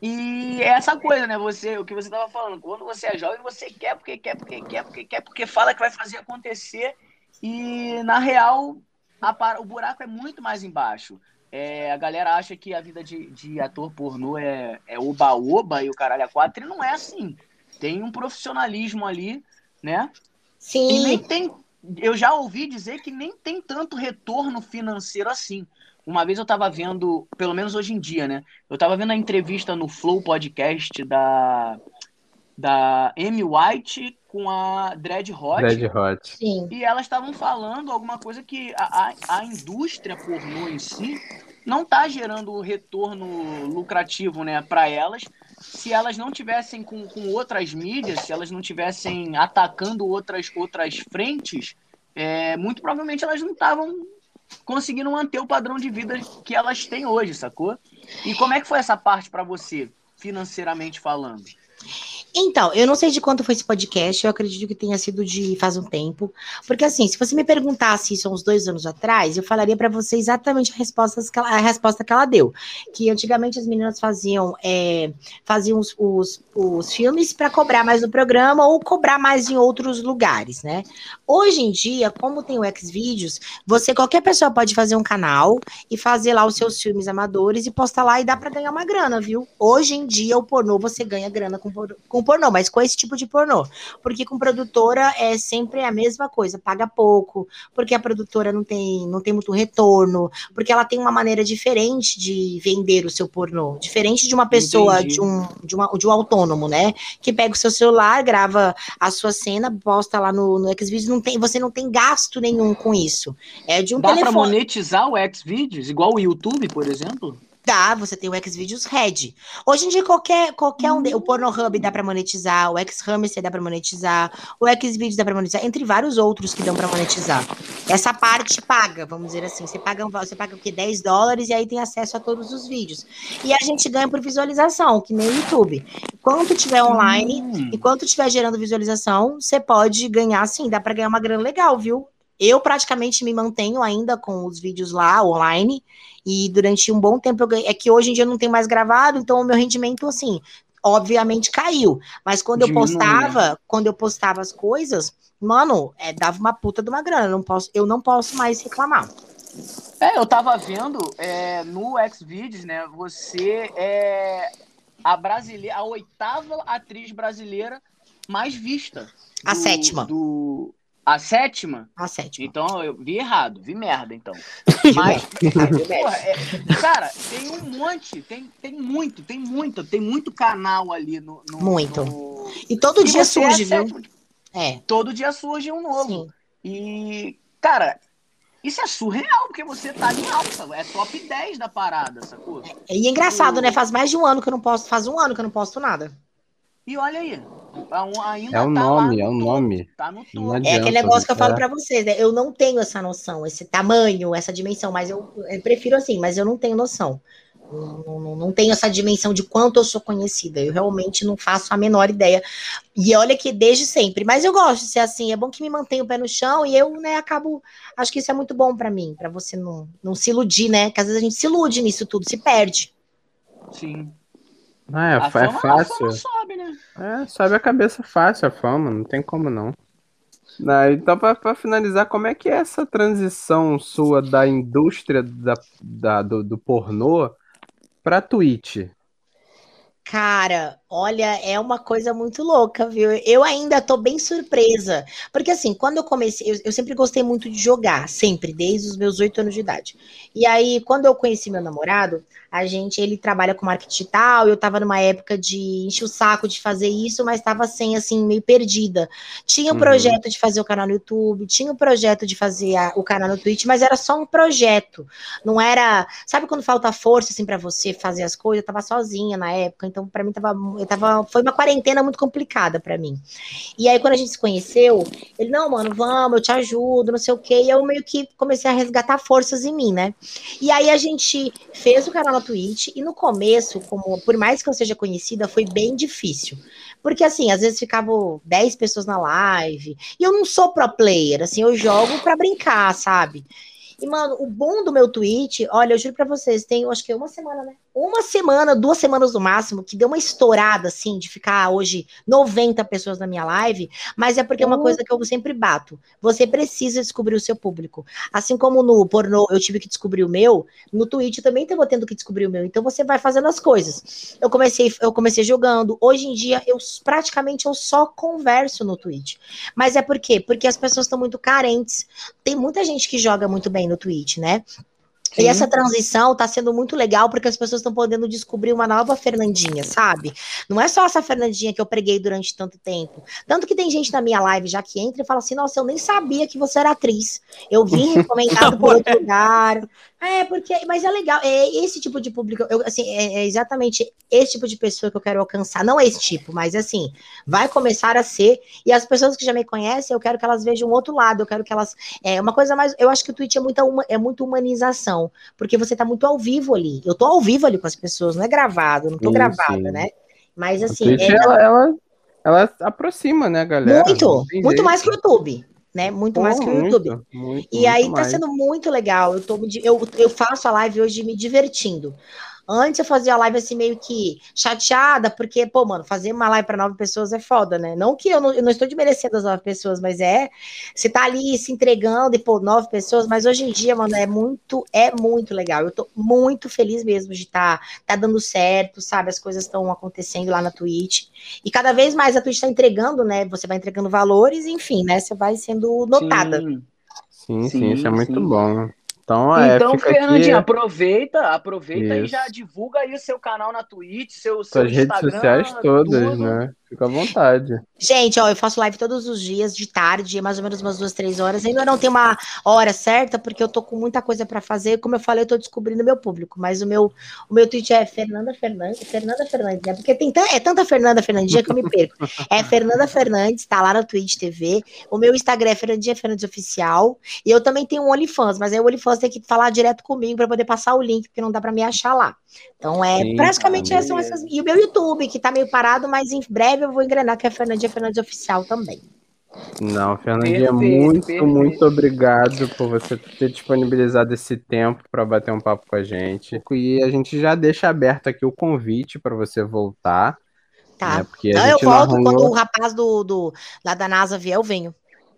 E é essa coisa, né? Você, o que você tava falando, quando você é jovem, você quer porque quer, porque quer, porque quer, porque fala que vai fazer acontecer. E na real, a, o buraco é muito mais embaixo. É, a galera acha que a vida de, de ator pornô é oba-oba é e o caralho é quatro, e não é assim tem um profissionalismo ali, né? Sim. E nem tem. Eu já ouvi dizer que nem tem tanto retorno financeiro assim. Uma vez eu estava vendo, pelo menos hoje em dia, né? Eu estava vendo a entrevista no Flow Podcast da, da Amy White com a Dread Hot. Dread Hot. Sim. E elas estavam falando alguma coisa que a, a, a indústria pornô em si não está gerando retorno lucrativo né, para elas, se elas não tivessem com, com outras mídias, se elas não tivessem atacando outras, outras frentes, é, muito provavelmente elas não estavam conseguindo manter o padrão de vida que elas têm hoje, sacou? E como é que foi essa parte para você, financeiramente falando? Então, eu não sei de quanto foi esse podcast, eu acredito que tenha sido de faz um tempo. Porque, assim, se você me perguntasse isso uns dois anos atrás, eu falaria para você exatamente a resposta, que ela, a resposta que ela deu. Que antigamente as meninas faziam, é, faziam os, os, os filmes para cobrar mais no programa ou cobrar mais em outros lugares, né? Hoje em dia, como tem o Xvideos, você, qualquer pessoa pode fazer um canal e fazer lá os seus filmes amadores e postar lá e dá para ganhar uma grana, viu? Hoje em dia, o pornô você ganha grana com, com pornô, mas com esse tipo de pornô. Porque com produtora é sempre a mesma coisa, paga pouco, porque a produtora não tem, não tem muito retorno, porque ela tem uma maneira diferente de vender o seu pornô, diferente de uma pessoa, de um, de, uma, de um autônomo, né? Que pega o seu celular, grava a sua cena, posta lá no, no Xvideos, não tem, você não tem gasto nenhum com isso. É de um Dá telefone. pra monetizar o Xvideos, igual o YouTube, por exemplo? Dá, você tem o Xvideos Red. Hoje em dia, qualquer, qualquer um. o Pornhub dá pra monetizar, o Xhamster dá pra monetizar, o Xvideos dá pra monetizar, entre vários outros que dão pra monetizar. Essa parte paga, vamos dizer assim. Você paga, você paga o quê? 10 dólares e aí tem acesso a todos os vídeos. E a gente ganha por visualização, que nem o YouTube. Enquanto tiver online, Hum. enquanto tiver gerando visualização, você pode ganhar, sim, dá pra ganhar uma grana legal, viu? Eu praticamente me mantenho ainda com os vídeos lá online e durante um bom tempo eu ganhei. É que hoje em dia eu não tenho mais gravado, então o meu rendimento, assim, obviamente caiu. Mas quando eu Diminui, postava, quando eu postava as coisas, mano, é, dava uma puta de uma grana. Eu não posso, eu não posso mais reclamar. É, eu tava vendo é, no Xvideos, né? Você é a brasileira, a oitava atriz brasileira mais vista. A do- sétima. Do, a sétima? A sétima. Então eu vi errado, vi merda, então. Mas, porra, é- cara, tem um monte, tem, tem muito, tem muito, tem muito canal ali no. no- Muito. no- E todo E dia é surge, viu? sétima. É, Todo dia surge um novo. sim. E, cara, isso é surreal, porque você tá em alta. É top 10 da parada, sacou? E é engraçado, né? Faz mais de um ano que eu não posto, faz um ano que eu não posto nada. E olha aí. A- Ainda É o tá nome, lá é o nome. Tá no Não topo. É adianta, aquele negócio que eu falo é. pra vocês, né? Eu não tenho essa noção, esse tamanho, essa dimensão, mas eu, eu prefiro assim, mas eu não tenho noção. Não, não- não tenho essa dimensão de quanto eu sou conhecida. Eu realmente não faço a menor ideia. E olha que desde sempre. Mas eu gosto de ser assim. É bom que me mantenha o pé no chão e eu, né, acabo. Acho que isso é muito bom pra mim, pra você não, não se iludir, né? Que às vezes a gente se ilude nisso tudo, se perde. Sim. Ah, é, é fácil. fama sobe? É, sobe a cabeça fácil a fama, não tem como não. Não, então, pra finalizar, como é que é essa transição sua da indústria da, da- do, do pornô pra Twitch? Cara, olha, é uma coisa muito louca, viu? Eu ainda tô bem surpresa. Porque assim, quando eu comecei, eu, eu sempre gostei muito de jogar, sempre, desde os meus oito anos de idade. E aí, quando eu conheci meu namorado, a gente, ele trabalha com marketing digital, eu tava numa época de encher o saco de fazer isso, mas tava sem, assim, meio perdida. Tinha o Uhum. projeto de fazer o canal no YouTube, tinha o projeto de fazer a- o canal no Twitch, mas era só um projeto. Não era. Sabe quando falta força, assim, pra você fazer as coisas? Eu tava sozinha na época, então pra mim tava. Eu tava foi uma quarentena muito complicada pra mim. E aí, quando a gente se conheceu, ele, não, mano, vamos, eu te ajudo, não sei o quê. E eu meio que comecei a resgatar forças em mim, né? E aí a gente fez o canal na Twitch, e no começo, como por mais que eu seja conhecida, foi bem difícil. Porque assim, às vezes ficavam 10 pessoas na live, e eu não sou pro player, assim, eu jogo pra brincar, sabe? E, mano, o bom do meu tweet, olha, eu juro pra vocês, tem, acho que uma semana, né? Uma semana, duas semanas no máximo, que deu uma estourada, assim, de ficar hoje 90 pessoas na minha live, mas é porque é uma coisa que eu sempre bato. Você precisa descobrir o seu público. Assim como no pornô eu tive que descobrir o meu, no Twitch também tô tendo que descobrir o meu. Então você vai fazendo as coisas. Eu comecei, eu comecei jogando. Hoje em dia, eu praticamente eu só converso no Twitch. Mas é por quê? Porque as pessoas estão muito carentes. Tem muita gente que joga muito bem no Twitch, né? E Sim. essa transição tá sendo muito legal porque as pessoas estão podendo descobrir uma nova Fernandinha, sabe? Não é só essa Fernandinha que eu preguei durante tanto tempo. Tanto que tem gente na minha live já que entra e fala assim: Nossa, eu nem sabia que você era atriz. Eu vim recomendado por outro lugar. É, porque, mas é legal, é esse tipo de público, eu, assim, é, é exatamente esse tipo de pessoa que eu quero alcançar, não esse tipo, mas assim, vai começar a ser, e as pessoas que já me conhecem, eu quero que elas vejam outro lado, eu quero que elas, é uma coisa mais, eu acho que o Twitch é muita, é muito humanização, porque você tá muito ao vivo ali, eu tô ao vivo ali com as pessoas, não é gravado, não tô Sim, gravada, sim. né, mas assim, Twitch, é, ela, ela, ela aproxima, né, galera? muito, muito jeito. mais que o YouTube, né, muito mais Pô, que o YouTube. muito, E muito aí tá mais. sendo muito legal. Eu, tô, eu, eu faço a live hoje me divertindo. Antes eu fazia a live assim meio que chateada, porque, pô, mano, fazer uma live para nove pessoas é foda, né? Não que eu não, eu não estou desmerecendo as nove pessoas, mas é. Você tá ali se entregando e, pô, nove pessoas, mas hoje em dia, mano, é muito, é muito legal. Eu tô muito feliz mesmo de estar tá, tá dando certo, sabe? As coisas estão acontecendo lá na Twitch. E cada vez mais a Twitch tá entregando, né? Você vai entregando valores, enfim, né? Você vai sendo notada. Sim. Sim, sim, Sim, isso é muito sim. bom. Então, é, Então, fica Fernandinha, aqui aproveita, aproveita e Isso. já divulga aí o seu canal na Twitch, seu, seu suas redes sociais todas, tudo. né? Fica à vontade. Gente, ó, eu faço live todos os dias, de tarde, mais ou menos umas duas, três horas. Ainda não tem uma hora certa, porque eu tô com muita coisa para fazer. Como eu falei, eu tô descobrindo meu público. Mas o meu, o meu tweet é Fernanda Fernandes, Fernanda Fernandes, né? Porque tem é tanta Fernanda Fernandinha que eu me perco. É Fernanda Fernandes, tá lá no Twitch TV. O meu Instagram é Fernandinha Fernandes Oficial. E eu também tenho um OnlyFans, mas aí o OnlyFans tem que falar direto comigo para poder passar o link, porque não dá para me achar lá. Então é Sim, praticamente tá, são essas. E o meu YouTube, que tá meio parado, mas em breve eu vou engrenar, que é Fernandinha Fernandes Oficial também. Não, Fernandinha, Perfeito, muito, perfeito. muito obrigado por você ter disponibilizado esse tempo para bater um papo com a gente. E a gente já deixa aberto aqui o convite para você voltar. Tá. né? Porque a Não, eu volto arranhou- quando o rapaz do, do, lá da NASA vier, eu venho.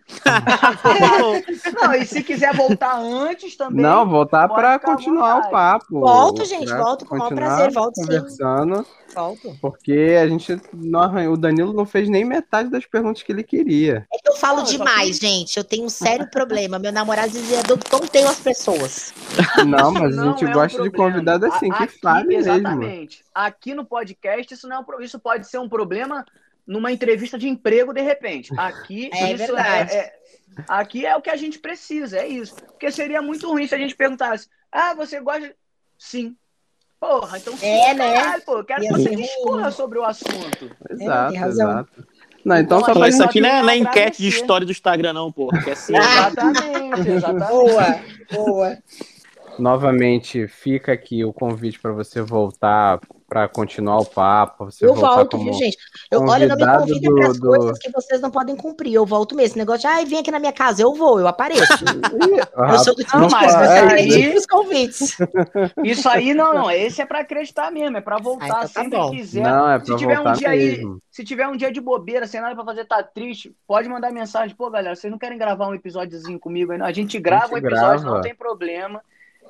Não, e se quiser voltar antes também. Não, voltar para continuar o papo. Volto, gente, volto com o maior prazer, volto sim. conversando, Volto. porque a gente não arranhou, o Danilo não fez nem metade das perguntas que ele queria. É que eu falo Não, eu demais, gente. Eu tenho um sério problema. Meu namorado dizia, eu tonteio as pessoas. Não, mas a Não gente é um gosta de problema. convidado assim, A- que aqui, fale mesmo. Exatamente. Aqui no podcast, isso, não é um, isso pode ser um problema numa entrevista de emprego, de repente. Aqui, É isso verdade. é, é- Aqui é o que a gente precisa, é isso. Porque seria muito ruim se a gente perguntasse: ah, você gosta. Sim. Porra, então sim, É, né? caralho, pô, quero que você discorra sobre o assunto. Exato, razão. exato. Não, então, só Isso aqui não é, não é enquete de história do Instagram, não, pô. Que é assim. Exatamente, exatamente. Boa, boa. Novamente fica aqui o convite para você voltar para continuar o papo, você Eu volto, como viu, gente? Eu, olha, não me do- para as do- coisas que vocês não podem cumprir. Eu volto mesmo. Esse negócio de, ai, vem aqui na minha casa. Eu vou, eu apareço. Eu sou do não, mas eu aí- nos convites. Isso aí não, não. Esse é pra acreditar mesmo, é pra voltar então tá sempre bom. que quiser. Não, é se tiver um dia aí, mesmo. se tiver um dia de bobeira, sem nada pra fazer, tá triste, pode mandar mensagem. Pô, galera, vocês não querem gravar um episódiozinho comigo aí? não? A gente grava um episódio, grava. não tem problema.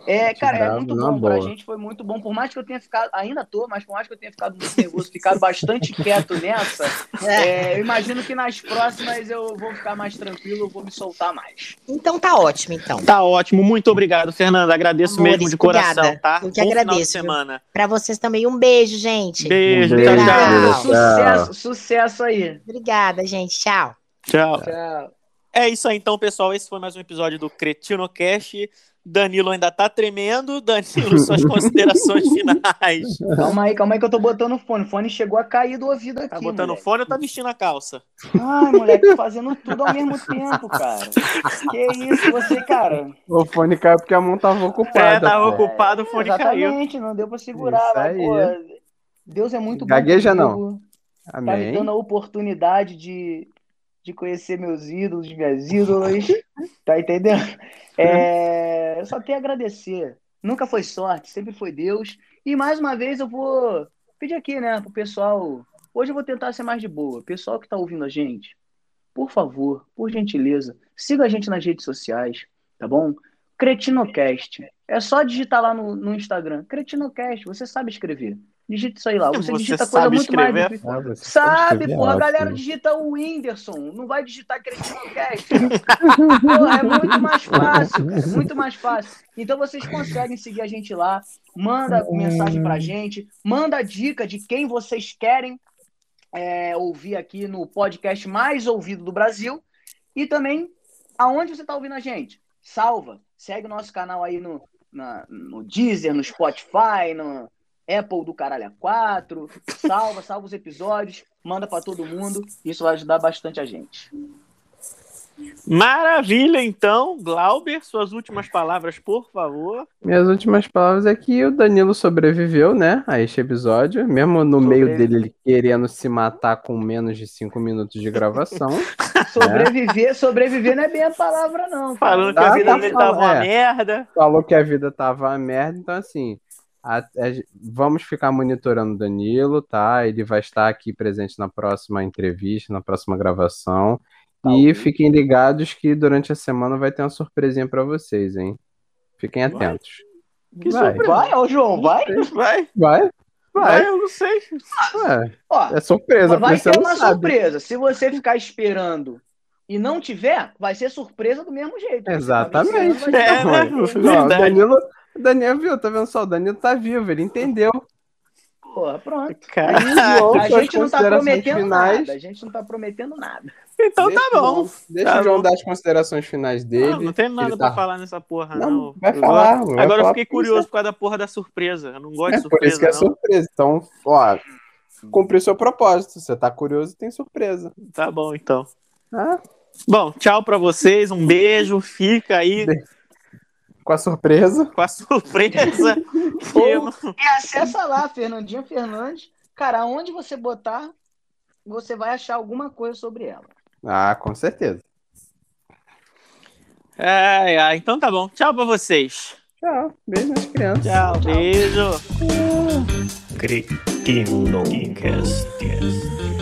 É, cara, é muito bom. Pra boa. gente foi muito bom. Por mais que eu tenha ficado, ainda tô, mas por mais que eu tenha ficado muito nervoso, ficado bastante quieto nessa, é, eu imagino que nas próximas eu vou ficar mais tranquilo, eu vou me soltar mais. Então tá ótimo, então. Tá ótimo, muito obrigado, Fernanda. Agradeço Amores, mesmo de coração, obrigada. tá? Eu que Bom final de agradeço, semana. Pra vocês também, um beijo, gente. Beijo, Um tchau, beijo. tchau. Tchau. Sucesso, sucesso aí. Obrigada, gente. Tchau. Tchau. Tchau. É isso aí, então, pessoal. Esse foi mais um episódio do Cretino Cast. Danilo ainda tá tremendo. Danilo, suas considerações finais. Calma aí, calma aí que eu tô botando o fone. O fone chegou a cair do ouvido aqui. Tá botando moleque. fone ou tá vestindo a calça? Ai, moleque, fazendo tudo ao mesmo tempo, cara. Que isso, você, cara. O fone caiu porque a mão tava ocupada. É, tava pô. ocupado, o fone caiu. Exatamente, não deu pra segurar. Isso mas, pô, Deus é muito bom. Gagueja comigo. Tá me Amém. dando a oportunidade de, de conhecer meus ídolos, minhas ídolas. Tá entendendo? É, eu só tenho a agradecer. Nunca foi sorte, sempre foi Deus. E mais uma vez eu vou pedir aqui, né, pro pessoal. Hoje eu vou tentar ser mais de boa. Pessoal que tá ouvindo a gente, por favor, por gentileza, siga a gente nas redes sociais, tá bom? Cretinocast. É só digitar lá no, no Instagram. Cretinocast, você sabe escrever. Digita isso aí lá. Você, Você digita coisa sabe muito mais escrever? difícil. Ah, Sabe, escrever porra, a galera digita o Whindersson, não vai digitar Cretinocast. porra, é muito mais fácil, é muito mais fácil. Então vocês conseguem seguir a gente lá, manda mensagem pra gente, manda dica de quem vocês querem é, ouvir aqui no podcast mais ouvido do Brasil. E também, aonde você está ouvindo a gente? Salva, segue o nosso canal aí no, na- no Deezer, no Spotify, no Apple do Caralho a 4. Salva, salva os episódios, manda para todo mundo. Isso vai ajudar bastante a gente. Maravilha, então. Glauber, suas últimas palavras, por favor. Minhas últimas palavras é que o Danilo sobreviveu, né, a este episódio, mesmo no meio Sobrevi- dele ele querendo se matar com menos de cinco minutos de gravação. Sobreviver, sobreviver não é bem a palavra, não. Falando que a Ah, vida tá dele tava uma é. merda. Falou que a vida tava uma merda, então assim, a- a- vamos ficar monitorando o Danilo, tá? Ele vai estar aqui presente na próxima entrevista, na próxima gravação. Tá E ok. fiquem ligados que durante a semana vai ter uma surpresinha pra vocês, hein? Fiquem Vai? atentos. Que Vai. surpresa. Vai, ô João, vai. Vai, Vai? vai, Vai. eu não sei. Ué, Ó, é surpresa, vai não uma sabe. surpresa. Se você ficar esperando e não tiver, vai ser surpresa do mesmo jeito. Exatamente. Vai ser É, né? Danilo, o Danilo viu, tá vendo só? O Danilo tá vivo, ele entendeu. Porra, pronto. Cara, A gente não tá prometendo finais. nada. A gente não tá prometendo nada. então Deixa tá bom. Deixa Tá o João bom. dar as considerações finais dele. Não, não tem nada Ele pra tá- falar nessa porra, Não, não. vai Eu falar, gosto- vai Agora eu falar fiquei por curioso por causa da porra da surpresa. Eu não gosto É de por isso que surpresa, é não. surpresa. Então, ó, cumpriu seu propósito. Você tá curioso, tem surpresa. Tá bom, então. Ah, Bom, tchau pra vocês. Um beijo. Fica aí com a surpresa. com a surpresa. que eu não- E acessa lá, Fernandinha Fernandes. Cara, aonde você botar, você vai achar alguma coisa sobre ela. Ah, com certeza. Ai, ai. Então tá bom. Tchau pra vocês. Tchau. Beijo nas crianças. Tchau. Beijo. Cretino Cast.